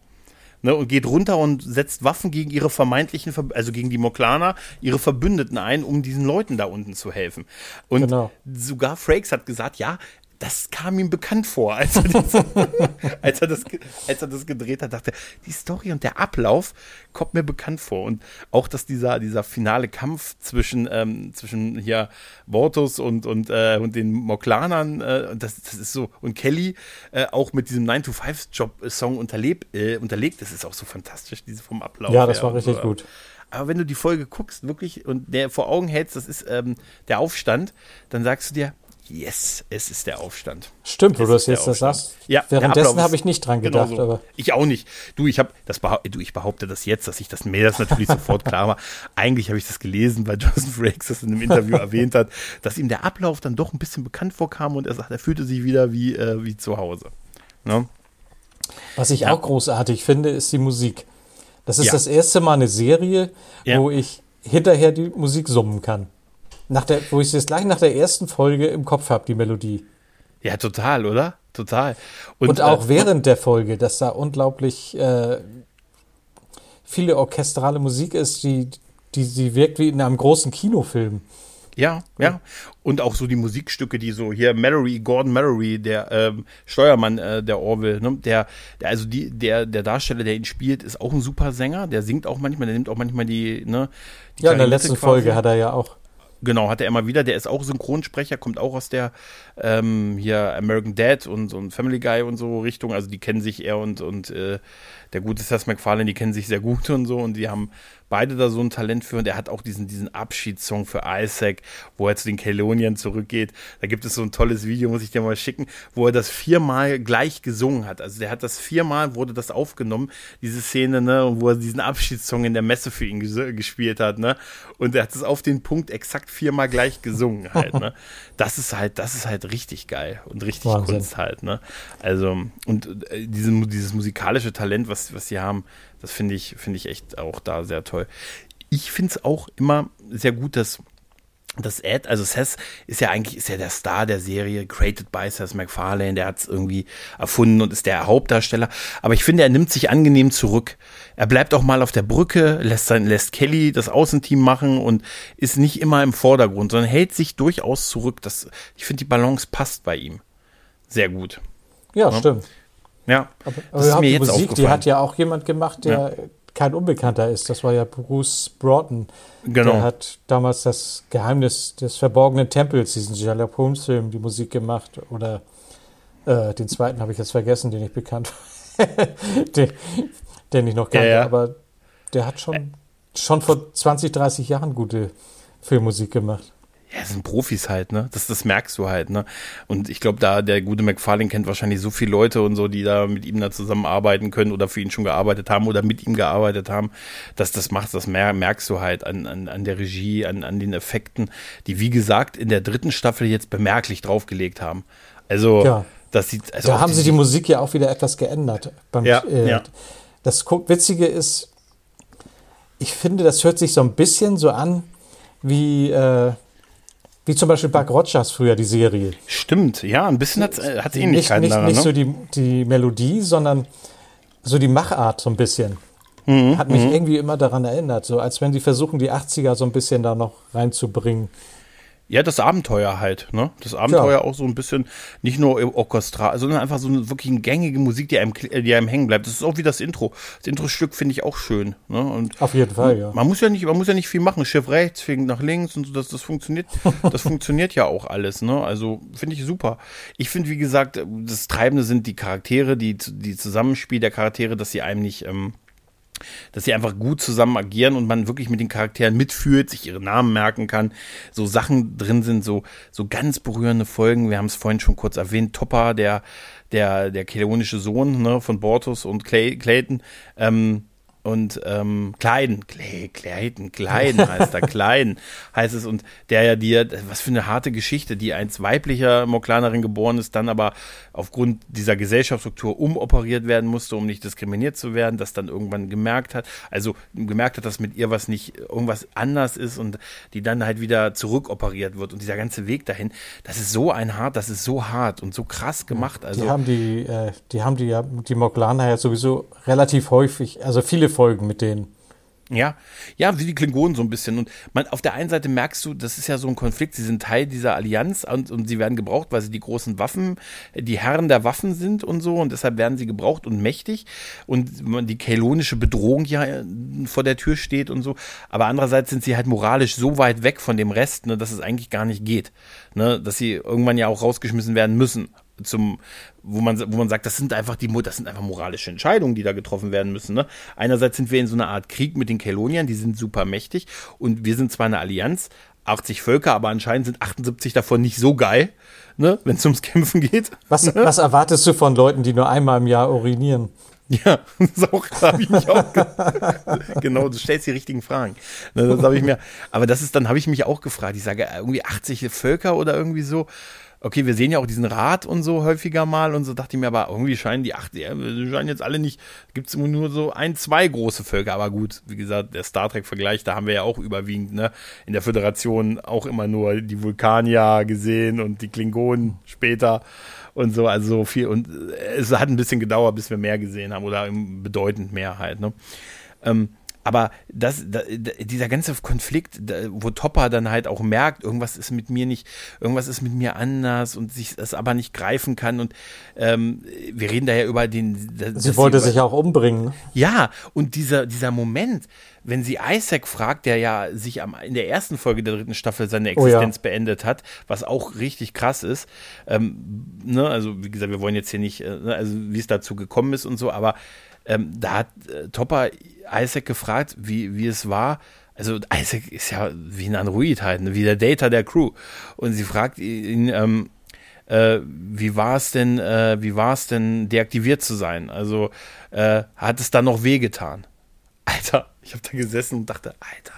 Ne, und geht runter und setzt Waffen gegen ihre vermeintlichen, also gegen die Moklaner, ihre Verbündeten ein, um diesen Leuten da unten zu helfen. Und genau. sogar Frakes hat gesagt, ja, das kam ihm bekannt vor, als er, das, als, er das, als er das gedreht hat, dachte die Story und der Ablauf kommt mir bekannt vor. Und auch, dass dieser, dieser finale Kampf zwischen, ähm, zwischen hier Vortus und, und, äh, und den Moklanern, äh, das, das ist so, und Kelly äh, auch mit diesem 9-to-5-Job-Song unterlegt, äh, unterlegt, das ist auch so fantastisch, diese vom Ablauf. Ja, das war richtig so. gut. Aber wenn du die Folge guckst, wirklich, und der vor Augen hältst, das ist ähm, der Aufstand, dann sagst du dir, Yes, es ist der Aufstand. Stimmt, wo du das jetzt das sagst. Ja, währenddessen habe ich nicht dran gedacht. Genau so. aber ich auch nicht. Du, ich habe das du, ich behaupte das jetzt, dass ich das mir das natürlich sofort klar war. Eigentlich habe ich das gelesen, weil Jonathan Frakes das in einem Interview erwähnt hat, dass ihm der Ablauf dann doch ein bisschen bekannt vorkam und er sagt, er fühlte sich wieder wie, äh, wie zu Hause. Ne? Was ich ja. auch großartig finde, ist die Musik. Das ist ja. das erste Mal eine Serie, ja. wo ich hinterher die Musik summen kann. Nach der, wo ich es jetzt gleich nach der ersten Folge im Kopf habe, die Melodie. Ja, total, oder? Total. Und, und auch äh, während der Folge, dass da unglaublich äh, viele orchestrale Musik ist, die, die, die wirkt wie in einem großen Kinofilm. Ja, ja. Und auch so die Musikstücke, die so hier Mallory, Gordon Mallory, der ähm, Steuermann äh, der Orville, ne? der, der, also die, der, der Darsteller, der ihn spielt, ist auch ein super Sänger. Der singt auch manchmal, der nimmt auch manchmal die, ne? Die ja, in der letzten quasi. Folge hat er ja auch. Genau, hat er immer wieder. Der ist auch Synchronsprecher, kommt auch aus der ähm, hier American Dad und ein Family Guy und so Richtung. Also die kennen sich er und und äh, der gute Seth MacFarlane, die kennen sich sehr gut und so und die haben beide da so ein Talent für und er hat auch diesen, diesen Abschiedssong für Isaac, wo er zu den Kelonian zurückgeht. Da gibt es so ein tolles Video, muss ich dir mal schicken, wo er das viermal gleich gesungen hat. Also der hat das viermal, wurde das aufgenommen, diese Szene, ne, wo er diesen Abschiedssong in der Messe für ihn ges gespielt hat, ne, und er hat es auf den Punkt exakt viermal gleich gesungen halt, ne. Das ist halt, das ist halt richtig geil und richtig Wahnsinn. Kunst halt, ne. Also, und äh, diese, dieses musikalische Talent, was, was sie haben, das finde ich, finde ich echt auch da sehr toll. Ich finde es auch immer sehr gut, dass das Ed, also Seth ist ja eigentlich ist ja der Star der Serie, created by Seth MacFarlane, der hat es irgendwie erfunden und ist der Hauptdarsteller. Aber ich finde, er nimmt sich angenehm zurück. Er bleibt auch mal auf der Brücke, lässt, sein, lässt Kelly das Außenteam machen und ist nicht immer im Vordergrund, sondern hält sich durchaus zurück. Das, ich finde, die Balance passt bei ihm sehr gut. Ja, ja. stimmt. Ja, aber, aber das ist mir jetzt Musik, die hat ja auch jemand gemacht, der ja. Kein Unbekannter ist. Das war ja Bruce Broughton. Genau. Der hat damals das Geheimnis des verborgenen Tempels, diesen Sherlock Holmes Film, die Musik gemacht. Oder äh, den zweiten habe ich jetzt vergessen, den ich bekannt den, den ich noch kannte. Ja, ja. Aber der hat schon, schon vor 20, 30 Jahren gute Filmmusik gemacht. Ja, das sind Profis halt, ne? Das, das merkst du halt, ne? Und ich glaube, da der gute McFarlane kennt wahrscheinlich so viele Leute und so, die da mit ihm da zusammenarbeiten können oder für ihn schon gearbeitet haben oder mit ihm gearbeitet haben, dass das macht, das merkst du halt an, an, an der Regie, an, an den Effekten, die wie gesagt in der dritten Staffel jetzt bemerklich draufgelegt haben. Also, ja. das sieht. Also da haben sie die Musik ja auch wieder etwas geändert. Beim, ja, äh, ja. Das Witzige ist, ich finde, das hört sich so ein bisschen so an wie. Äh, wie zum Beispiel Buck Rogers früher, die Serie. Stimmt, ja, ein bisschen hat es Ähnlichkeiten nicht, nicht, daran. Nicht ne? so die, die Melodie, sondern so die Machart so ein bisschen. Mhm, hat mich mhm. irgendwie immer daran erinnert, so als wenn sie versuchen, die 80er so ein bisschen da noch reinzubringen. Ja, das Abenteuer halt, ne? Das Abenteuer ja. auch so ein bisschen, nicht nur orchestral, sondern einfach so eine wirklich eine gängige Musik, die einem, die einem hängen bleibt. Das ist auch wie das Intro. Das Intro-Stück finde ich auch schön, ne? Und Auf jeden Fall, ja. Man muss ja nicht, man muss ja nicht viel machen. Schiff rechts, Fing nach links und so, das, das funktioniert, das funktioniert ja auch alles, ne? Also, finde ich super. Ich finde, wie gesagt, das Treibende sind die Charaktere, die, die Zusammenspiel der Charaktere, dass sie einem nicht, ähm, dass sie einfach gut zusammen agieren und man wirklich mit den Charakteren mitfühlt, sich ihre Namen merken kann, so Sachen drin sind, so, so ganz berührende Folgen. Wir haben es vorhin schon kurz erwähnt, Topper, der, der, der kelonische Sohn ne, von Bortus und Clay, Clayton, ähm, und ähm, Kleiden, Kle Kleiden, Kleiden heißt er, Kleiden heißt es. Und der ja dir, was für eine harte Geschichte, die als weiblicher Moklanerin geboren ist, dann aber aufgrund dieser Gesellschaftsstruktur umoperiert werden musste, um nicht diskriminiert zu werden, das dann irgendwann gemerkt hat, also gemerkt hat, dass mit ihr was nicht, irgendwas anders ist und die dann halt wieder zurückoperiert wird. Und dieser ganze Weg dahin, das ist so ein hart, das ist so hart und so krass gemacht. Also, die haben die, äh, die haben die ja, die Moklaner ja sowieso relativ häufig, also viele Folgen mit denen. Ja, ja, wie die Klingonen so ein bisschen. Und man, auf der einen Seite merkst du, das ist ja so ein Konflikt, sie sind Teil dieser Allianz und, und sie werden gebraucht, weil sie die großen Waffen, die Herren der Waffen sind und so und deshalb werden sie gebraucht und mächtig und die kelonische Bedrohung ja äh, vor der Tür steht und so. Aber andererseits sind sie halt moralisch so weit weg von dem Rest, ne, dass es eigentlich gar nicht geht. Ne, dass sie irgendwann ja auch rausgeschmissen werden müssen zum, wo man, wo man sagt, das sind einfach die, das sind einfach moralische Entscheidungen, die da getroffen werden müssen. Ne? Einerseits sind wir in so einer Art Krieg mit den Keloniern, die sind super mächtig und wir sind zwar eine Allianz, 80 Völker, aber anscheinend sind 78 davon nicht so geil, ne, wenn es ums Kämpfen geht. Was, was erwartest du von Leuten, die nur einmal im Jahr urinieren? Ja, das auch, habe ich mich auch. genau, du stellst die richtigen Fragen. Ne, das habe ich mir, aber das ist, dann habe ich mich auch gefragt. Ich sage, irgendwie 80 Völker oder irgendwie so okay, wir sehen ja auch diesen Rat und so häufiger mal und so dachte ich mir, aber irgendwie scheinen die acht, ja, scheinen jetzt alle nicht, gibt es nur so ein, zwei große Völker, aber gut, wie gesagt, der Star Trek-Vergleich, da haben wir ja auch überwiegend, ne, in der Föderation auch immer nur die Vulkanier gesehen und die Klingonen später und so, also so viel und es hat ein bisschen gedauert, bis wir mehr gesehen haben oder bedeutend mehr halt, ne. Ähm, aber das, da, dieser ganze Konflikt, da, wo Topper dann halt auch merkt, irgendwas ist mit mir nicht, irgendwas ist mit mir anders und sich das aber nicht greifen kann. Und ähm, wir reden da ja über den. Sie wollte sie über, sich auch umbringen. Ja, und dieser, dieser Moment, wenn sie Isaac fragt, der ja sich am, in der ersten Folge der dritten Staffel seine Existenz oh ja. beendet hat, was auch richtig krass ist. Ähm, ne, also, wie gesagt, wir wollen jetzt hier nicht, äh, ne, also wie es dazu gekommen ist und so, aber ähm, da hat äh, Topper Isaac gefragt, wie, wie es war. Also Isaac ist ja wie ein Android halt, ne? wie der Data der Crew. Und sie fragt ihn, ähm, äh, wie war es denn, äh, wie war es denn, deaktiviert zu sein? Also äh, hat es da noch wehgetan? Alter, ich habe da gesessen und dachte, Alter.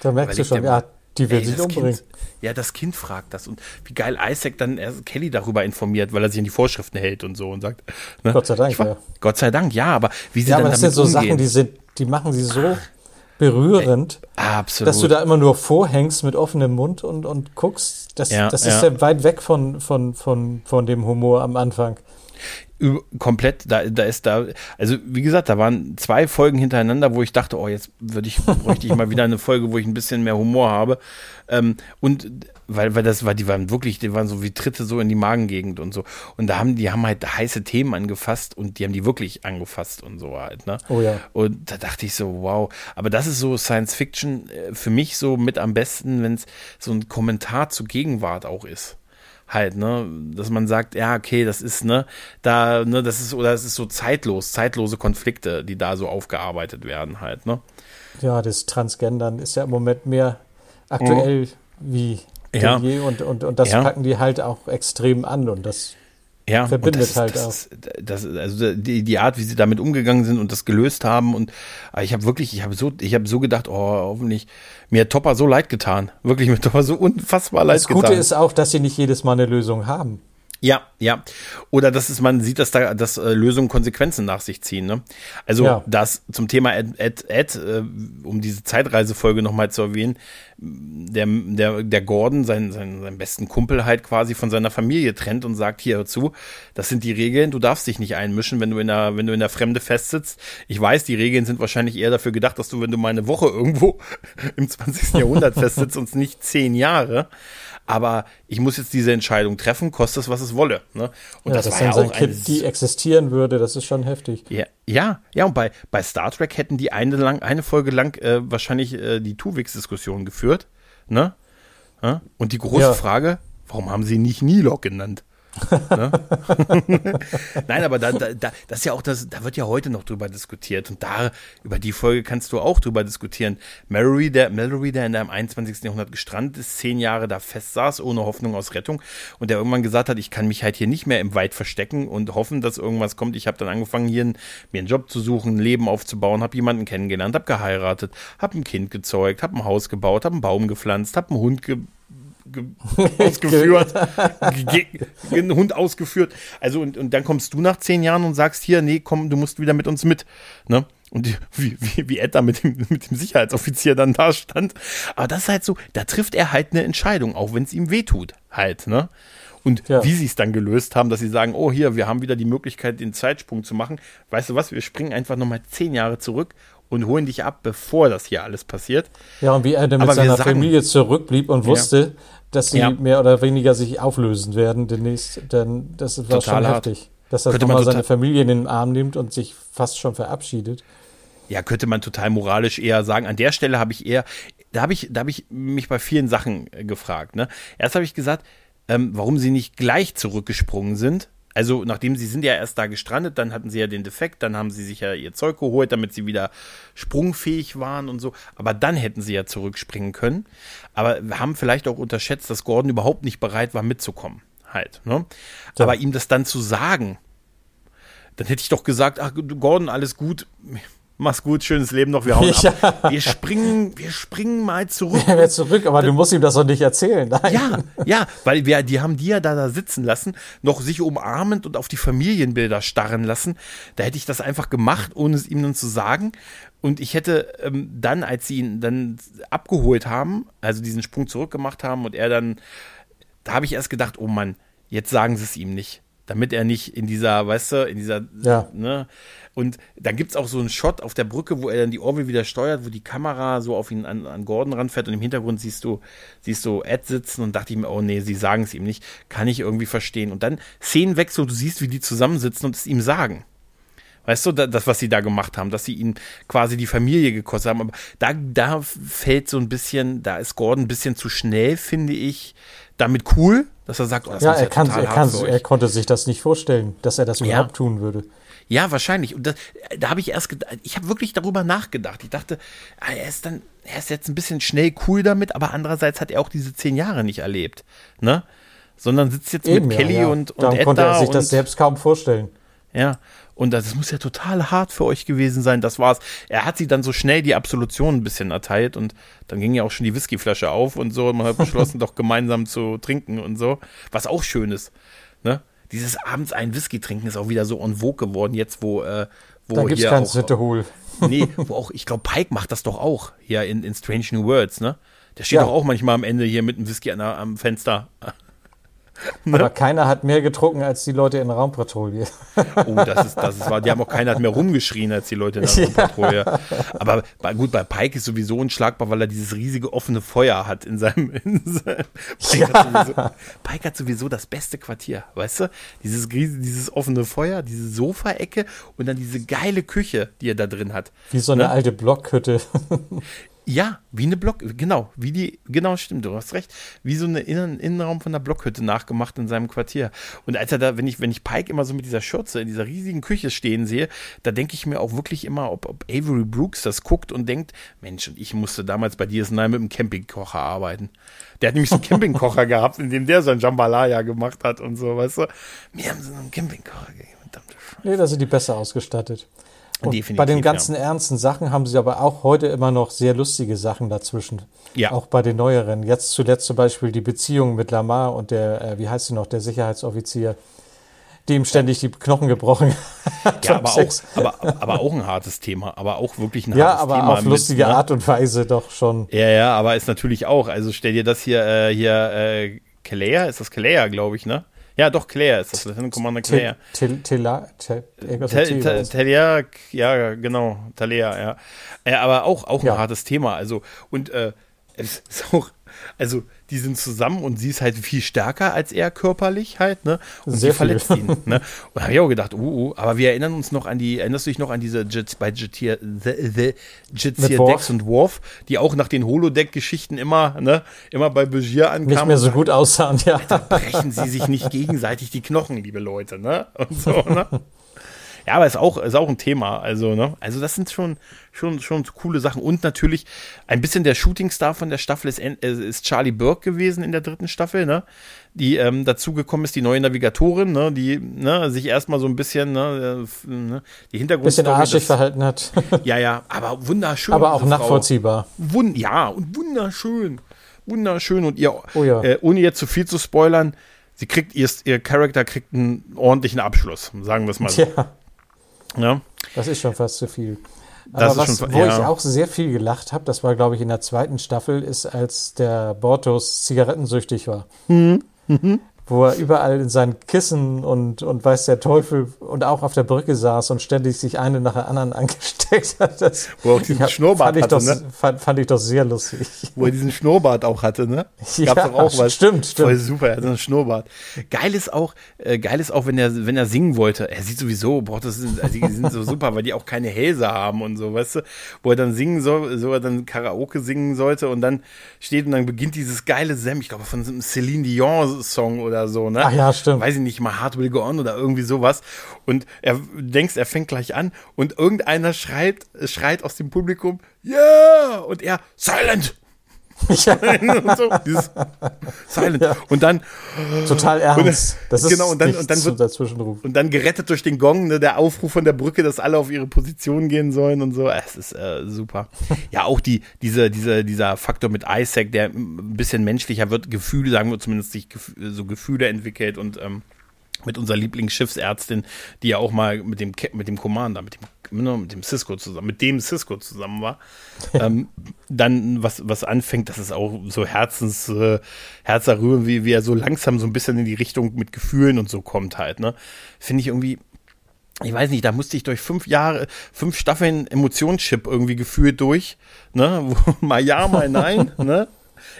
Da merkst du schon, ja, die will sich umbringen. Kind, ja, das Kind fragt das. Und wie geil Isaac dann Kelly darüber informiert, weil er sich an die Vorschriften hält und so und sagt. Ne? Gott sei Dank, war, ja. Gott sei Dank, ja, aber wie sie ja, dann aber das sind so umgehen. Sachen, die sind, die machen sie so berührend, Absolut. dass du da immer nur vorhängst mit offenem Mund und, und guckst. Das, ja, das ist ja. ja weit weg von, von, von, von dem Humor am Anfang komplett, da, da ist da, also wie gesagt, da waren zwei Folgen hintereinander, wo ich dachte, oh, jetzt würde ich, bräuchte ich mal wieder eine Folge, wo ich ein bisschen mehr Humor habe. Ähm, und weil, weil das war, die waren wirklich, die waren so wie Tritte so in die Magengegend und so. Und da haben, die haben halt heiße Themen angefasst und die haben die wirklich angefasst und so halt, ne? Oh ja. Und da dachte ich so, wow. Aber das ist so Science Fiction äh, für mich so mit am besten, wenn es so ein Kommentar zur Gegenwart auch ist halt, ne, dass man sagt, ja, okay, das ist, ne, da, ne, das ist, oder es ist so zeitlos, zeitlose Konflikte, die da so aufgearbeitet werden, halt, ne. Ja, das Transgendern ist ja im Moment mehr aktuell mhm. wie ja. je und, und, und das ja. packen die halt auch extrem an und das ja, verbindet das, halt auch. Das, also die, die Art, wie sie damit umgegangen sind und das gelöst haben und ich habe wirklich, ich habe so, ich habe so gedacht, oh, hoffentlich mir hat Topper so leid getan, wirklich mir Topper so unfassbar leid getan. Das Gute ist auch, dass sie nicht jedes Mal eine Lösung haben. Ja, ja. Oder dass es, man sieht, dass da dass äh, Lösungen Konsequenzen nach sich ziehen. Ne? Also ja. das zum Thema Ed, Ed, Ed äh, um diese Zeitreisefolge nochmal zu erwähnen, der, der, der Gordon, seinen, seinen, seinen besten Kumpel halt quasi von seiner Familie trennt und sagt, hier hör zu, das sind die Regeln, du darfst dich nicht einmischen, wenn du in der, wenn du in der Fremde festsitzt. Ich weiß, die Regeln sind wahrscheinlich eher dafür gedacht, dass du, wenn du mal eine Woche irgendwo im 20. Jahrhundert festsitzt und nicht zehn Jahre aber ich muss jetzt diese Entscheidung treffen, kostet es, was es wolle. Ne? Und ja, das, das war ja auch Kind, die existieren würde, das ist schon heftig. Ja, ja, ja und bei, bei Star Trek hätten die eine, lang, eine Folge lang äh, wahrscheinlich äh, die Tuvix-Diskussion geführt. Ne? Ja? Und die große ja. Frage, warum haben sie nicht Nilok genannt? Ne? Nein, aber da, da, da, das ist ja auch das, da wird ja heute noch drüber diskutiert und da, über die Folge kannst du auch drüber diskutieren. Mallory, der, Mallory, der in der 21. Jahrhundert gestrandet ist, zehn Jahre da festsaß, ohne Hoffnung aus Rettung und der irgendwann gesagt hat, ich kann mich halt hier nicht mehr im Wald verstecken und hoffen, dass irgendwas kommt. Ich habe dann angefangen, hier mir einen Job zu suchen, ein Leben aufzubauen, habe jemanden kennengelernt, habe geheiratet, habe ein Kind gezeugt, habe ein Haus gebaut, habe einen Baum gepflanzt, habe einen Hund ge ausgeführt, einen Hund ausgeführt. Also und, und dann kommst du nach zehn Jahren und sagst hier, nee, komm, du musst wieder mit uns mit. Ne? Und die, wie, wie, wie Ed da mit dem, mit dem Sicherheitsoffizier dann da stand. Aber das ist halt so, da trifft er halt eine Entscheidung, auch wenn es ihm wehtut. Halt, ne? Und ja. wie sie es dann gelöst haben, dass sie sagen, oh hier, wir haben wieder die Möglichkeit, den Zeitsprung zu machen. Weißt du was, wir springen einfach nochmal zehn Jahre zurück und holen dich ab, bevor das hier alles passiert. Ja, und wie er dann mit seiner sagen, Familie zurückblieb und wusste, ja. Dass sie ja. mehr oder weniger sich auflösen werden demnächst, denn das war total schon hart. heftig. Dass er nochmal seine Familie in den Arm nimmt und sich fast schon verabschiedet. Ja, könnte man total moralisch eher sagen. An der Stelle habe ich eher, da habe ich, da habe ich mich bei vielen Sachen äh, gefragt. Ne? Erst habe ich gesagt, ähm, warum sie nicht gleich zurückgesprungen sind, Also, nachdem sie sind ja erst da gestrandet, dann hatten sie ja den Defekt, dann haben sie sich ja ihr Zeug geholt, damit sie wieder sprungfähig waren und so. Aber dann hätten sie ja zurückspringen können. Aber wir haben vielleicht auch unterschätzt, dass Gordon überhaupt nicht bereit war, mitzukommen. Halt. Ne? Ja. Aber ihm das dann zu sagen, dann hätte ich doch gesagt, ach Gordon, alles gut, mach's gut, schönes Leben noch, wir hauen ja. ab. Wir springen, wir springen mal zurück. Ja, zurück, aber du musst ihm das doch nicht erzählen. Nein. Ja, ja, weil wir, die haben die ja da, da sitzen lassen, noch sich umarmend und auf die Familienbilder starren lassen. Da hätte ich das einfach gemacht, ohne es ihm dann zu sagen. Und ich hätte ähm, dann, als sie ihn dann abgeholt haben, also diesen Sprung zurückgemacht haben und er dann, da habe ich erst gedacht, oh Mann, jetzt sagen sie es ihm nicht damit er nicht in dieser, weißt du, in dieser, ja. ne? Und dann gibt es auch so einen Shot auf der Brücke, wo er dann die Orville wieder steuert, wo die Kamera so auf ihn an, an Gordon ranfährt und im Hintergrund siehst du, siehst du Ed sitzen und dachte ich mir, oh nee, sie sagen es ihm nicht, kann ich irgendwie verstehen. Und dann Szenenwechsel, du siehst, wie die zusammensitzen und es ihm sagen. Weißt du, das, was sie da gemacht haben, dass sie ihn quasi die Familie gekostet haben. Aber da, da fällt so ein bisschen, da ist Gordon ein bisschen zu schnell, finde ich. Damit cool, dass er sagt, oh, das ja, er, ja kann, er, kann, er konnte sich das nicht vorstellen, dass er das überhaupt ja. tun würde. Ja, wahrscheinlich. Und das, da habe ich erst gedacht, ich habe wirklich darüber nachgedacht. Ich dachte, ah, er ist dann, er ist jetzt ein bisschen schnell cool damit, aber andererseits hat er auch diese zehn Jahre nicht erlebt, ne? Sondern sitzt jetzt Eben, mit Kelly ja, und, und Darum konnte er sich das selbst kaum vorstellen. Ja, und das muss ja total hart für euch gewesen sein. Das war's. Er hat sie dann so schnell die Absolution ein bisschen erteilt und dann ging ja auch schon die Whiskyflasche auf und so. Und man hat beschlossen, doch gemeinsam zu trinken und so. Was auch schön ist. Ne? Dieses abends einen Whisky trinken ist auch wieder so en vogue geworden, jetzt wo, äh, wo da gibt's kein Sittehol. nee, wo auch, ich glaube, Pike macht das doch auch hier in, in Strange New Worlds, ne? Der steht ja. doch auch manchmal am Ende hier mit einem Whisky an, am Fenster. Ne? Aber keiner hat mehr getrunken als die Leute in der Raumpatrouille. Oh, das ist, das ist wahr. Die haben auch keiner hat mehr rumgeschrien als die Leute in der Raumpatrouille. Ja. Aber bei, gut, bei Pike ist sowieso unschlagbar, weil er dieses riesige offene Feuer hat in seinem. In seinem Pike, ja. hat sowieso, Pike, hat sowieso, das beste Quartier, weißt du? Dieses, dieses offene Feuer, diese Sofaecke und dann diese geile Küche, die er da drin hat. Wie so eine ne? alte Blockhütte. Ja, wie eine Block, genau, wie die, genau stimmt, du hast recht, wie so eine Innen Innenraum von der Blockhütte nachgemacht in seinem Quartier. Und als er da, wenn ich, wenn ich Pike immer so mit dieser Schürze in dieser riesigen Küche stehen sehe, da denke ich mir auch wirklich immer, ob, ob Avery Brooks das guckt und denkt, Mensch, und ich musste damals bei DS9 mit einem Campingkocher arbeiten. Der hat nämlich so einen Campingkocher gehabt, in dem der sein Jambalaya gemacht hat und so, weißt du. Mir haben sie einen Campingkocher gegeben. Nee, da sind die besser ausgestattet. Und bei den ganzen ja. ernsten Sachen haben sie aber auch heute immer noch sehr lustige Sachen dazwischen. Ja. Auch bei den neueren. Jetzt zuletzt zum Beispiel die Beziehung mit Lamar und der, äh, wie heißt sie noch, der Sicherheitsoffizier, dem ständig die Knochen gebrochen hat. Ja, aber auch, aber, aber auch ein hartes Thema. Aber auch wirklich ein ja, hartes Thema. Ja, aber auf lustige mit, ne? Art und Weise doch schon. Ja, ja, aber ist natürlich auch. Also stell dir das hier, äh, hier, äh, Kalea, ist das Kalea, glaube ich, ne? Ja, doch, Claire ist das, Lieutenant Commander Claire. Talia, ja, genau, Talia, ja. Aber auch, auch ein hartes Thema, also, und äh, es ist auch, also, die sind zusammen und sie ist halt viel stärker als er körperlich halt, ne? Und Sehr sie verletzt ihn, ne? Und habe ich auch gedacht, uh, uh, aber wir erinnern uns noch an die, erinnerst du dich noch an diese Jets bei Jetir, the, the Jetir Dex und Worf, die auch nach den Holodeck-Geschichten immer, ne, immer bei Begier ankamen. Nicht mehr so gut aussahen, ja. Da brechen sie sich nicht gegenseitig die Knochen, liebe Leute, ne? Und so, ne? Ja, aber ist auch, ist auch ein Thema. Also, ne? Also, das sind schon, schon, schon coole Sachen. Und natürlich ein bisschen der Shootingstar von der Staffel ist, äh, ist Charlie Burke gewesen in der dritten Staffel, ne? Die ähm, dazugekommen ist, die neue Navigatorin, ne? Die ne, sich erstmal so ein bisschen, ne, ne die Hintergrundstory. Bisschen arschig verhalten hat. ja, ja, aber wunderschön. Aber auch nachvollziehbar. Wund, ja, und wunderschön. Wunderschön. Und ihr, oh ja. äh, ohne jetzt zu viel zu spoilern, sie kriegt, ihr, ihr Charakter kriegt einen ordentlichen Abschluss, sagen wir es mal so. Ja. Ja. Das ist schon fast zu viel. Aber was, schon, wo ja. ich auch sehr viel gelacht habe, das war, glaube ich, in der zweiten Staffel, ist, als der Bortos zigarettensüchtig war. Mhm. Mhm wo er überall in seinen Kissen und, und weiß der Teufel und auch auf der Brücke saß und ständig sich eine nach der anderen angesteckt hat. Das, wo er auch diesen Schnurrbart fand hatte, doch, ne? fand, fand, ich doch sehr lustig. Wo er diesen Schnurrbart auch hatte, ne? Gab's ja, doch auch was. Stimmt, stimmt. Voll super, er hat einen Schnurrbart. Geil ist auch, äh, geil ist auch, wenn er, wenn er singen wollte. Er sieht sowieso, boah, das sind, also die sind so super, weil die auch keine Hälse haben und so, weißt du? Wo er dann singen soll, so er dann Karaoke singen sollte und dann steht und dann beginnt dieses geile Sem, ich glaube von einem Celine Dion Song oder oder so, ne? Ach ja, stimmt. Weiß ich nicht, mal Hard Will Go On oder irgendwie sowas. Und er denkst, er fängt gleich an und irgendeiner schreit, schreit aus dem Publikum, yeah! Und er, silent! Ja. und so, dieses Silent. Ja. Und dann total ernst. das ist genau und dann und dann wird Zwischenruf. und dann gerettet durch den Gong ne, der Aufruf von der Brücke, dass alle auf ihre Position gehen sollen und so. Es ist äh, super. ja, auch die diese diese dieser Faktor mit Isaac, der ein bisschen menschlicher wird, Gefühle, sagen wir zumindest sich so Gefühle entwickelt und ähm, mit unserer Lieblingsschiffsärztin, die ja auch mal mit dem mit dem Commander, mit dem mit dem Cisco zusammen, mit dem Cisco zusammen war, ähm, dann was, was anfängt, dass es auch so Herzens, äh, Herzerrühren, wie, wie er so langsam so ein bisschen in die Richtung mit Gefühlen und so kommt halt, ne? Finde ich irgendwie, ich weiß nicht, da musste ich durch fünf Jahre, fünf Staffeln Emotionschip irgendwie gefühlt durch, ne? Wo, mal ja, mal nein, ne?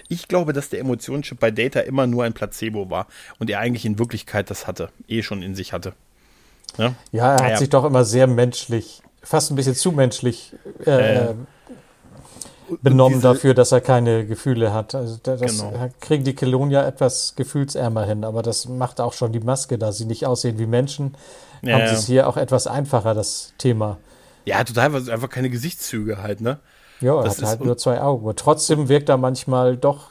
Ich glaube, dass der Emotionschip bei Data immer nur ein Placebo war und er eigentlich in Wirklichkeit das hatte, eh schon in sich hatte. Ja, ja er hat sich doch immer sehr menschlich, fast ein bisschen zu menschlich äh, äh, benommen diese, dafür, dass er keine Gefühle hat. Also das genau. kriegen die Kelonia etwas gefühlsärmer hin, aber das macht auch schon die Maske, da sie nicht aussehen wie Menschen, ja, haben sie es hier auch etwas einfacher, das Thema. Ja, total, weil einfach keine Gesichtszüge halt, ne? Ja, er das hat halt nur zwei Augen. Aber trotzdem wirkt er manchmal doch,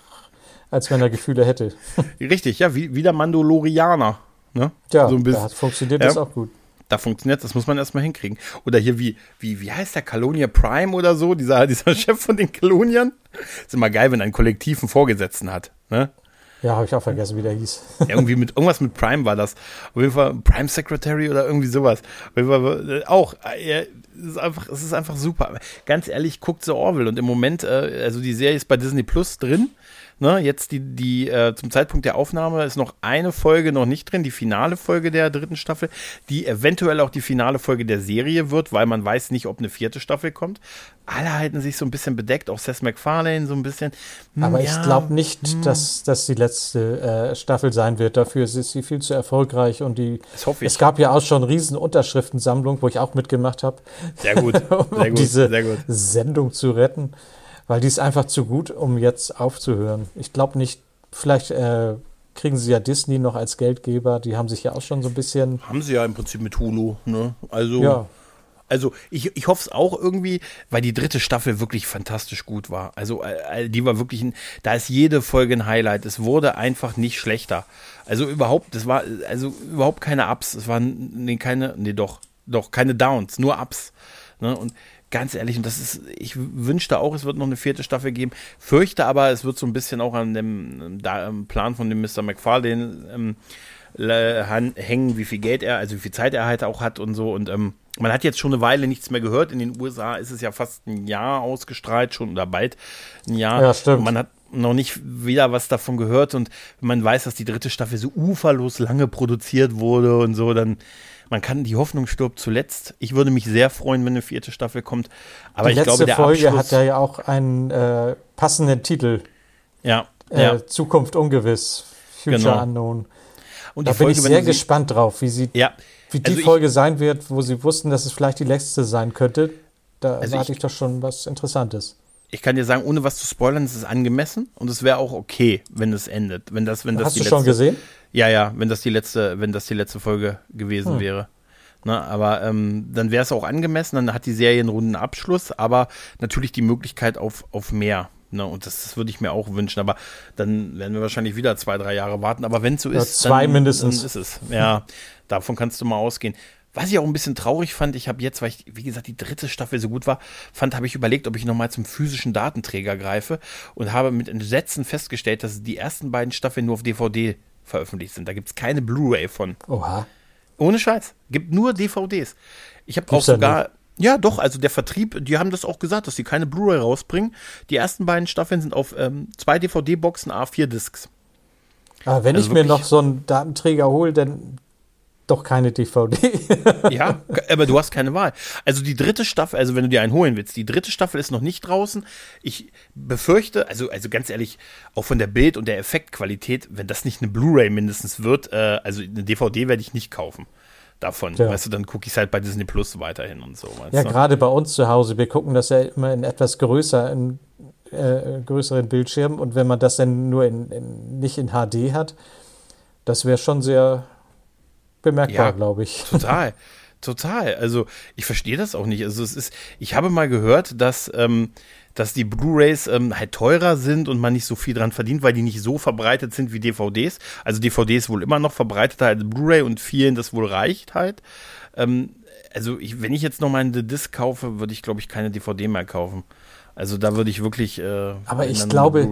als wenn er Gefühle hätte. Richtig, ja, wie, wie der Mandalorianer. Ne? Ja, so ein bisschen, da funktioniert ja, das auch gut. Da funktioniert das, muss man erstmal hinkriegen. Oder hier, wie, wie, wie heißt der Calonia Prime oder so, dieser, dieser Chef von den Kaloniern? Ist immer geil, wenn ein Kollektiv einen Vorgesetzten hat. Ne? Ja, habe ich auch vergessen, wie der hieß. Ja, irgendwie mit irgendwas mit Prime war das. Auf jeden Fall Prime Secretary oder irgendwie sowas. Auf jeden Fall äh, auch. Äh, es ist einfach, es ist einfach super. Ganz ehrlich, guckt The Orville und im Moment, äh, also die Serie ist bei Disney Plus drin. Ne, jetzt die, die äh, zum Zeitpunkt der Aufnahme ist noch eine Folge noch nicht drin, die finale Folge der dritten Staffel, die eventuell auch die finale Folge der Serie wird, weil man weiß nicht, ob eine vierte Staffel kommt. Alle halten sich so ein bisschen bedeckt, auch Seth MacFarlane so ein bisschen. Hm, Aber ja, ich glaube nicht, hm. dass das die letzte äh, Staffel sein wird. Dafür ist sie viel zu erfolgreich und die. Das hoffe ich. Es gab ja auch schon riesen Unterschriftensammlung, wo ich auch mitgemacht habe. Sehr gut, sehr um gut, diese sehr gut. Sendung zu retten weil die ist einfach zu gut, um jetzt aufzuhören. Ich glaube nicht, vielleicht äh, kriegen sie ja Disney noch als Geldgeber, die haben sich ja auch schon so ein bisschen. Haben sie ja im Prinzip mit Hulu, ne? Also. Ja. Also ich, ich hoffe es auch irgendwie, weil die dritte Staffel wirklich fantastisch gut war. Also äh, die war wirklich, ein, da ist jede Folge ein Highlight. Es wurde einfach nicht schlechter. Also überhaupt, das war also überhaupt keine Ups. Es waren nee, keine, nee doch, doch keine Downs, nur Ups. Ne? Und ganz ehrlich, und das ist, ich wünschte auch, es wird noch eine vierte Staffel geben, fürchte aber, es wird so ein bisschen auch an dem da, Plan von dem Mr. McFarlane ähm, hängen, wie viel Geld er, also wie viel Zeit er halt auch hat und so. Und ähm, man hat jetzt schon eine Weile nichts mehr gehört. In den USA ist es ja fast ein Jahr ausgestrahlt schon oder bald ein Jahr. Ja, stimmt. Und man hat noch nicht wieder was davon gehört und man weiß, dass die dritte Staffel so uferlos lange produziert wurde und so, dann man kann, die Hoffnung stirbt zuletzt. Ich würde mich sehr freuen, wenn eine vierte Staffel kommt. Aber die ich glaube, der Folge Abschluss, hat ja auch einen äh, passenden Titel. Ja, äh, ja. Zukunft ungewiss. Future genau. Unknown. Und da bin ich sehr gespannt drauf, wie sie, ja. wie die also Folge sein wird, wo sie wussten, dass es vielleicht die letzte sein könnte. Da also erwarte ich, ich doch schon was Interessantes ich kann dir sagen, ohne was zu spoilern, es ist angemessen und es wäre auch okay, wenn es endet. Wenn das, wenn das Hast du letzte, schon gesehen? Ja, ja, wenn das die letzte, wenn das die letzte Folge gewesen hm. wäre. Ne, aber ähm, dann wäre es auch angemessen, dann hat die Serie einen runden Abschluss, aber natürlich die Möglichkeit auf, auf mehr. Ne, und das, das würde ich mir auch wünschen, aber dann werden wir wahrscheinlich wieder zwei, drei Jahre warten. Aber wenn es so ist, ja, zwei dann, mindestens. Dann ist es. Ja, davon kannst du mal ausgehen. Was ich auch ein bisschen traurig fand, ich habe jetzt, weil ich, wie gesagt, die dritte Staffel so gut war, fand, habe ich überlegt, ob ich nochmal zum physischen Datenträger greife und habe mit Entsetzen festgestellt, dass die ersten beiden Staffeln nur auf DVD veröffentlicht sind. Da gibt es keine Blu-ray von. Oha. Ohne Scheiß. Gibt nur DVDs. Ich habe auch sogar. Ja, doch, also der Vertrieb, die haben das auch gesagt, dass sie keine Blu-ray rausbringen. Die ersten beiden Staffeln sind auf ähm, zwei DVD-Boxen A4-Discs. Aber wenn also ich mir noch so einen Datenträger hole, dann doch keine DVD. ja, aber du hast keine Wahl. Also die dritte Staffel, also wenn du dir einen holen willst, die dritte Staffel ist noch nicht draußen. Ich befürchte, also, also ganz ehrlich, auch von der Bild- und der Effektqualität, wenn das nicht eine Blu-ray mindestens wird, äh, also eine DVD werde ich nicht kaufen davon. Ja. Weißt du, dann gucke ich es halt bei Disney Plus weiterhin und so. ja, gerade bei uns zu Hause, wir gucken das ja immer in etwas größer, in äh, größeren Bildschirmen und wenn man das dann nur in, in, nicht in HD hat, Das wäre schon sehr bemerkbar, ja, glaube ich. Total. Total. Also ich verstehe das auch nicht. Also es ist, ich habe mal gehört, dass, ähm, dass die Blu-rays ähm, halt teurer sind und man nicht so viel dran verdient, weil die nicht so verbreitet sind wie DVDs. Also DVD wohl immer noch verbreiteter als Blu-ray und vielen das wohl reicht halt. Ähm, also ich, wenn ich jetzt noch mal eine Disc kaufe, würde ich glaube ich keine DVD mehr kaufen. Also da würde ich wirklich äh, Aber ich glaube,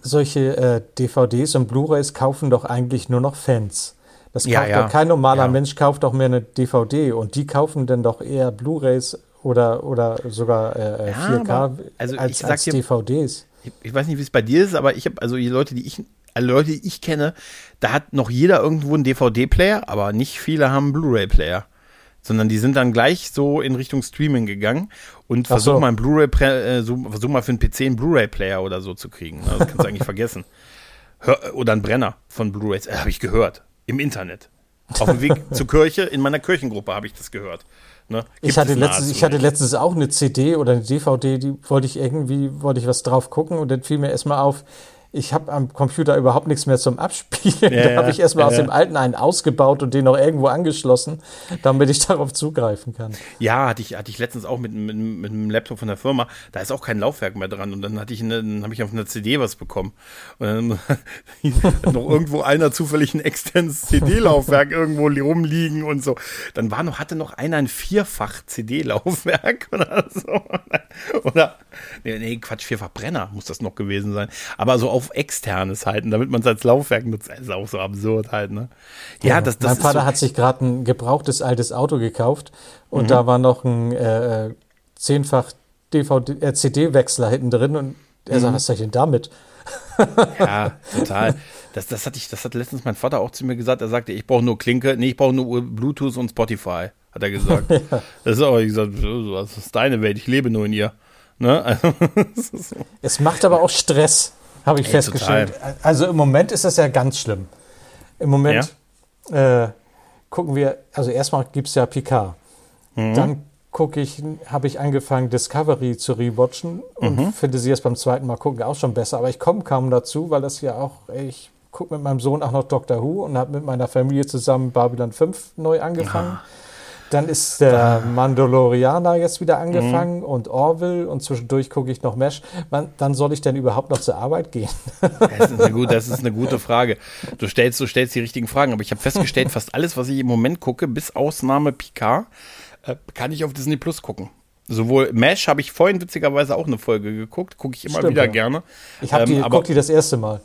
solche äh, DVDs und Blu-rays kaufen doch eigentlich nur noch Fans. Das kauft ja, ja. doch kein normaler ja. Mensch kauft doch mehr eine DVD und die kaufen dann doch eher Blu-rays oder, oder sogar äh, 4K äh, also als, als dir, DVDs. Ich, ich, weiß nicht, wie es bei dir ist, aber ich habe also die Leute, die ich alle Leute, die ich kenne, da hat noch jeder irgendwo einen DVD-Player, aber nicht viele haben einen Blu-ray-Player sondern die sind dann gleich so in Richtung Streaming gegangen und versuch so. mal einen Blu-ray, äh, versuch mal für einen PC einen Blu-ray-Player oder so zu kriegen. Das kannst du eigentlich vergessen. Hör, oder einen Brenner von Blu-rays, äh, habe ich gehört. Im Internet. Auf dem Weg zur Kirche, in meiner Kirchengruppe habe ich das gehört. Ne? Ich, hatte letztens, ich hatte letztens auch eine CD oder eine DVD, die wollte ich irgendwie, wollte ich was drauf gucken und dann fiel mir erstmal auf, ich habe am Computer überhaupt nichts mehr zum Abspielen. Ja, da habe ich erstmal ja, aus dem alten einen ausgebaut und den noch irgendwo angeschlossen, damit ich darauf zugreifen kann. Ja, hatte ich, hatte ich letztens auch mit, mit, mit einem Laptop von der Firma. Da ist auch kein Laufwerk mehr dran. Und dann hatte ich eine, dann habe ich auf einer CD was bekommen. Und dann hat noch irgendwo einer zufällig ein externes CD-Laufwerk irgendwo rumliegen und so. Dann war noch, hatte noch einer ein vierfach CD-Laufwerk oder so. Oder, nee, nee, Quatsch, vierfach Brenner muss das noch gewesen sein. Aber so auf auf externes halten, damit man es als Laufwerk nutzt. Das ist auch so absurd halt, ne? Ja, ja das, das Mein Vater so hat sich gerade ein gebrauchtes altes Auto gekauft und mhm. da war noch ein äh, zehnfach DVD, äh, CD-Wechsler hinten drin und er mhm. sagt, was soll ich denn damit? ja, total. Das, das, hatte ich, das hat letztens mein Vater auch zu mir gesagt. Er sagte, ich brauche nur Klinke, nee, ich brauche nur Bluetooth und Spotify, hat er gesagt. ja. Das ist auch, ich gesagt, das ist deine Welt, ich lebe nur in ihr. Ne? Also, so. Es macht aber auch Stress. Habe ich Ey, festgestellt. Total. Also im Moment ist das ja ganz schlimm. Im Moment ja? äh, gucken wir, also erstmal gibt es ja Picard. Mhm. Dann gucke ich, habe ich angefangen, Discovery zu rewatchen und mhm. finde sie jetzt beim zweiten Mal gucken auch schon besser. Aber ich komme kaum dazu, weil das ja auch, ich gucke mit meinem Sohn auch noch Doctor Who und habe mit meiner Familie zusammen Babylon 5 neu angefangen. Ah. Dann ist der Mandalorianer jetzt wieder angefangen mhm. und Orville und zwischendurch gucke ich noch Mesh. Wann, dann soll ich denn überhaupt noch zur Arbeit gehen? Das ist, eine gute, das ist eine gute Frage. Du stellst, du stellst die richtigen Fragen, aber ich habe festgestellt, fast alles, was ich im Moment gucke, bis Ausnahme Picard, äh, kann ich auf Disney Plus gucken. Sowohl Mesh habe ich vorhin witzigerweise auch eine Folge geguckt, gucke ich immer Stimmt, wieder ja. gerne. Ich habe die, ähm, guck die das erste Mal.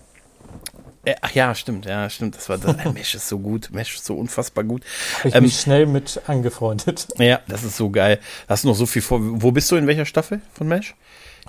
Äh, ach ja, stimmt, ja, stimmt. Das war das. Äh, Mesh ist so gut. Mesh ist so unfassbar gut. Habe ich ähm, mich schnell mit angefreundet. Ja, das ist so geil. Hast du noch so viel vor. Wo bist du in welcher Staffel von Mesh?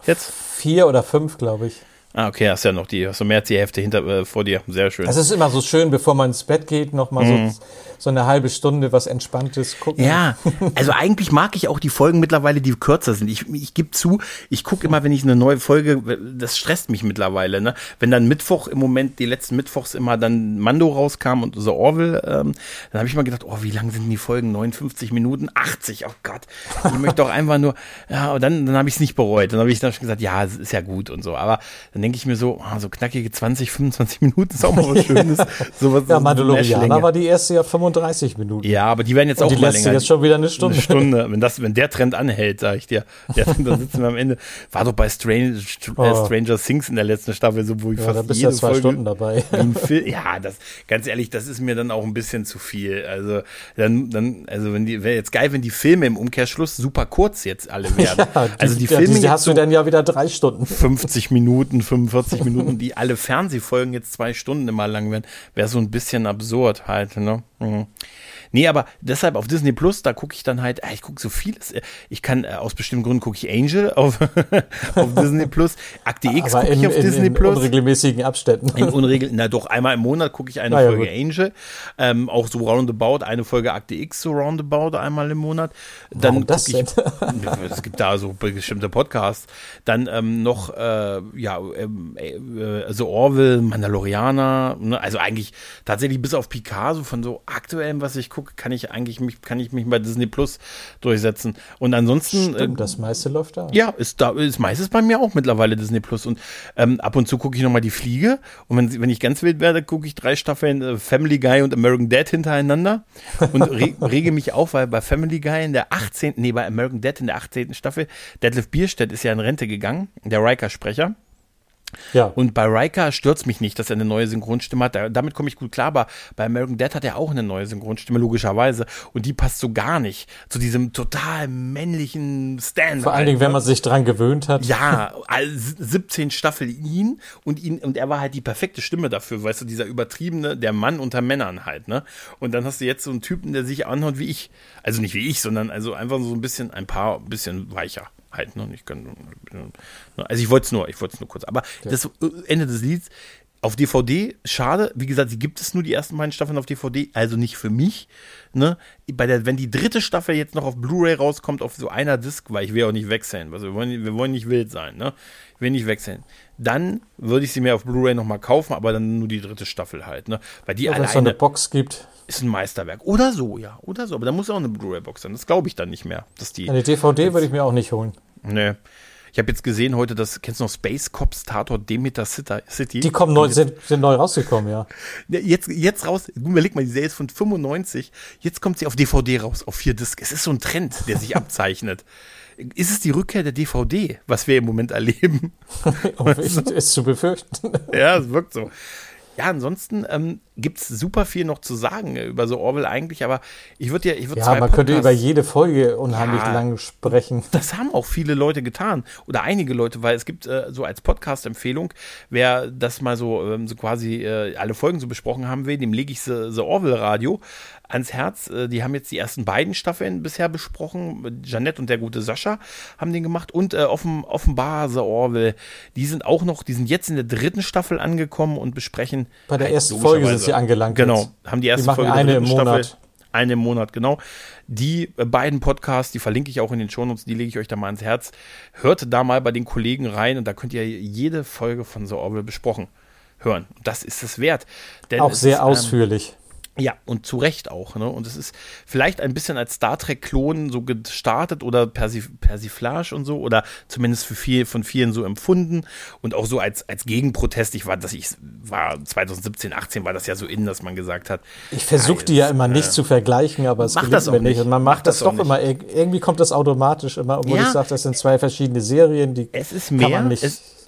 Jetzt? Vier oder fünf, glaube ich. Ah, okay, hast ja noch die, hast du mehr als die Hälfte hinter, äh, vor dir. Sehr schön. Es ist immer so schön, bevor man ins Bett geht, nochmal mhm. so so eine halbe Stunde was Entspanntes gucken. Ja, also eigentlich mag ich auch die Folgen mittlerweile, die kürzer sind. Ich, ich gebe zu, ich gucke immer, wenn ich eine neue Folge, das stresst mich mittlerweile. Ne? Wenn dann Mittwoch im Moment, die letzten Mittwochs immer dann Mando rauskam und so Orville, ähm, dann habe ich mal gedacht, oh, wie lang sind die Folgen? 59 Minuten? 80, oh Gott. Ich möchte doch einfach nur, ja, und dann, dann habe ich es nicht bereut. Dann habe ich dann schon gesagt, ja, es ist ja gut und so. Aber dann denke ich mir so, oh, so knackige 20, 25 Minuten ist auch mal was Schönes. so was, ja, Mandalorianer war die erste ja 35 35 Minuten. Ja, aber die werden jetzt und auch die mal länger. jetzt schon wieder eine Stunde. Eine Stunde. Wenn, das, wenn der Trend anhält, sag ich dir, ja, dann sitzen wir am Ende. War doch bei Strange, äh, oh. Stranger Things in der letzten Staffel so, wo ich ja, fast da bist jede ja zwei Folge Stunden dabei. ja, das, ganz ehrlich, das ist mir dann auch ein bisschen zu viel. Also, dann, dann, also wenn die, wäre jetzt geil, wenn die Filme im Umkehrschluss super kurz jetzt alle werden. Ja, die, also die Filme. Die hast du dann ja wieder drei Stunden. 50 Minuten, 45 Minuten, die alle Fernsehfolgen jetzt zwei Stunden immer lang werden, wäre so ein bisschen absurd halt, ne? Mhm. Nee, aber deshalb auf Disney Plus, da gucke ich dann halt, ah, ich gucke so vieles. Ich kann, äh, aus bestimmten Gründen gucke ich Angel auf, auf Disney Plus. Akte X gucke ich auf in, Disney in Plus. In unregelmäßigen Abständen. In unregel, na doch, einmal im Monat gucke ich eine ah, Folge ja, Angel. Ähm, auch so roundabout, eine Folge Akte X so roundabout einmal im Monat. Dann Warum das ich, es gibt da so bestimmte Podcasts. Dann ähm, noch, äh, ja, ähm, äh, also Orville, Mandalorianer, ne? also eigentlich tatsächlich bis auf Picasso von so aktuellem, was ich gucke, gucke, kann ich eigentlich mich, kann ich mich bei Disney Plus durchsetzen. Und ansonsten. Stimmt, äh, das meiste läuft da. Ja, ist da, ist meistens bei mir auch mittlerweile Disney Plus. Und ähm, ab und zu gucke ich nochmal die Fliege. Und wenn, wenn ich ganz wild werde, gucke ich drei Staffeln äh, Family Guy und American Dad hintereinander und re rege mich auf, weil bei Family Guy in der 18., nee, bei American Dad in der 18. Staffel, Deadlift Bierstedt ist ja in Rente gegangen, der Riker-Sprecher. Ja. Und bei Riker stört mich nicht, dass er eine neue Synchronstimme hat. damit komme ich gut klar, aber bei American Dad hat er auch eine neue Synchronstimme, logischerweise. Und die passt so gar nicht zu diesem total männlichen Stand. Vor allen Dingen, wenn man sich dran gewöhnt hat. Ja, 17 Staffeln ihn und ihn, und er war halt die perfekte Stimme dafür, weißt du, dieser übertriebene, der Mann unter Männern halt, ne? Und dann hast du jetzt so einen Typen, der sich anhört wie ich. Also nicht wie ich, sondern also einfach so ein bisschen, ein paar, bisschen weicher halt noch nicht können. Also ich wollte es nur, ich wollte es nur kurz. Aber ja. das Ende des Lieds auf DVD, schade, wie gesagt, sie gibt es nur die ersten beiden Staffeln auf DVD, also nicht für mich. Ne? Bei der, wenn die dritte Staffel jetzt noch auf Blu-ray rauskommt, auf so einer Disc, weil ich will auch nicht wechseln, also wir wollen, wir wollen nicht wild sein, ne? Ich will nicht wechseln. Dann würde ich sie mir auf Blu-ray nochmal kaufen, aber dann nur die dritte Staffel halt, ne? Weil die ja, alleine. es so eine Box gibt. Ist ein Meisterwerk. Oder so, ja. Oder so. Aber da muss auch eine Blu-ray-Box sein. Das glaube ich dann nicht mehr. Dass die eine DVD würde ich mir auch nicht holen. Nee. Ich habe jetzt gesehen heute, das kennst du noch Space Cops Tatort Demeter City? Die kommen neu, sind, sind neu rausgekommen, ja. Jetzt, jetzt raus, überleg mal, die Serie ist von 95, jetzt kommt sie auf DVD raus, auf vier Disc. Es ist so ein Trend, der sich abzeichnet. Ist es die Rückkehr der DVD, was wir im Moment erleben? ist zu befürchten. ja, es wirkt so. Ja, ansonsten ähm, gibt es super viel noch zu sagen über so Orwell eigentlich, aber ich würde ja, ich würde Ja, man Podcasts, könnte über jede Folge unheimlich ja, lang sprechen. Das haben auch viele Leute getan oder einige Leute, weil es gibt äh, so als Podcast-Empfehlung, wer das mal so, ähm, so quasi äh, alle Folgen so besprochen haben will, dem lege ich The, The Orwell Radio ans Herz. Äh, die haben jetzt die ersten beiden Staffeln bisher besprochen. Janette und der gute Sascha haben den gemacht und äh, offen, offenbar The Orwell. Die sind auch noch, die sind jetzt in der dritten Staffel angekommen und besprechen. Bei der halt ersten Folge sind sie angelangt. Genau, jetzt. haben die erste die Folge eine im Monat. Staffel. Eine im Monat, genau. Die äh, beiden Podcasts, die verlinke ich auch in den Shownotes, die lege ich euch da mal ans Herz. Hört da mal bei den Kollegen rein und da könnt ihr jede Folge von The Orwell besprochen hören. Das ist es wert. Denn auch sehr ist, ähm, ausführlich. Ja, und zu Recht auch. Ne? Und es ist vielleicht ein bisschen als Star Trek-Klon so gestartet oder Persif Persiflage und so, oder zumindest für viel, von vielen so empfunden. Und auch so als, als Gegenprotest. Ich war, dass ich war 2017, 18 war das ja so in, dass man gesagt hat. Ich versuche die ja immer nicht äh, zu vergleichen, aber es macht das auch nicht. Und man macht das, das doch immer, irgendwie kommt das automatisch immer, obwohl ja, ich sage, das sind zwei verschiedene Serien, die es ist mehr, kann man nicht. Es,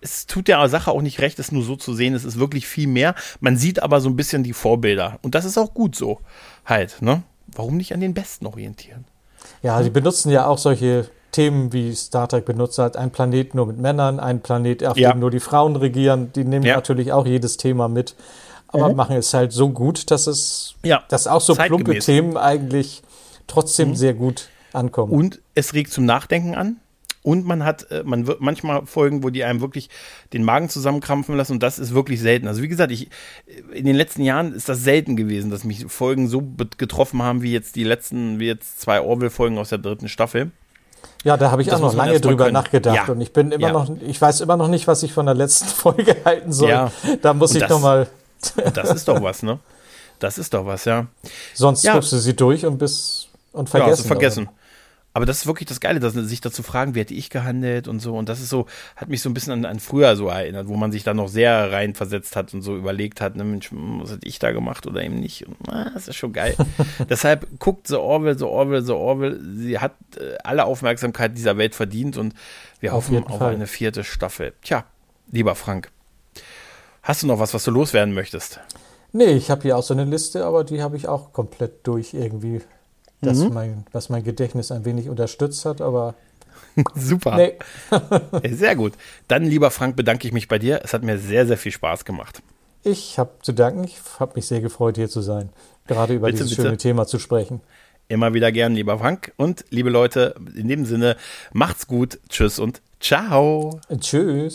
es tut der Sache auch nicht recht, es nur so zu sehen. Es ist wirklich viel mehr. Man sieht aber so ein bisschen die Vorbilder. Und das ist auch gut so. Halt, ne? Warum nicht an den Besten orientieren? Ja, die benutzen ja auch solche Themen wie Star Trek benutzt hat. Ein Planet nur mit Männern, ein Planet, auf ja. dem nur die Frauen regieren. Die nehmen ja. natürlich auch jedes Thema mit. Aber mhm. machen es halt so gut, dass es, ja. dass auch so Zeitgemäß. plumpe Themen eigentlich trotzdem mhm. sehr gut ankommen. Und es regt zum Nachdenken an. Und man hat, äh, man wird manchmal Folgen, wo die einem wirklich den Magen zusammenkrampfen lassen und das ist wirklich selten. Also wie gesagt, ich, in den letzten Jahren ist das selten gewesen, dass mich Folgen so getroffen haben wie jetzt die letzten, wie jetzt zwei Orville-Folgen aus der dritten Staffel. Ja, da habe ich das auch noch lange drüber nachgedacht ja. und ich bin immer ja. noch, ich weiß immer noch nicht, was ich von der letzten Folge halten soll. Ja. Da muss und ich das, noch mal. das ist doch was, ne? Das ist doch was, ja. Sonst ja. du sie durch und bis und vergessen. Ja, also vergessen. Aber das ist wirklich das Geile, dass sich dazu fragen, wie hätte ich gehandelt und so. Und das ist so, hat mich so ein bisschen an, an früher so erinnert, wo man sich da noch sehr reinversetzt hat und so überlegt hat, ne Mensch, was hätte ich da gemacht oder eben nicht. Und, ah, das ist schon geil. Deshalb guckt The Orwell, The Orwell, The Orwell. Sie hat äh, alle Aufmerksamkeit dieser Welt verdient und wir auf hoffen auf Fall. eine vierte Staffel. Tja, lieber Frank, hast du noch was, was du loswerden möchtest? Nee, ich habe hier auch so eine Liste, aber die habe ich auch komplett durch irgendwie das mhm. mein, was mein Gedächtnis ein wenig unterstützt hat, aber. Super. Nee. sehr gut. Dann, lieber Frank, bedanke ich mich bei dir. Es hat mir sehr, sehr viel Spaß gemacht. Ich habe zu danken. Ich habe mich sehr gefreut, hier zu sein. Gerade über bitte, dieses bitte. schöne Thema zu sprechen. Immer wieder gern, lieber Frank. Und liebe Leute, in dem Sinne, macht's gut. Tschüss und ciao. Tschüss.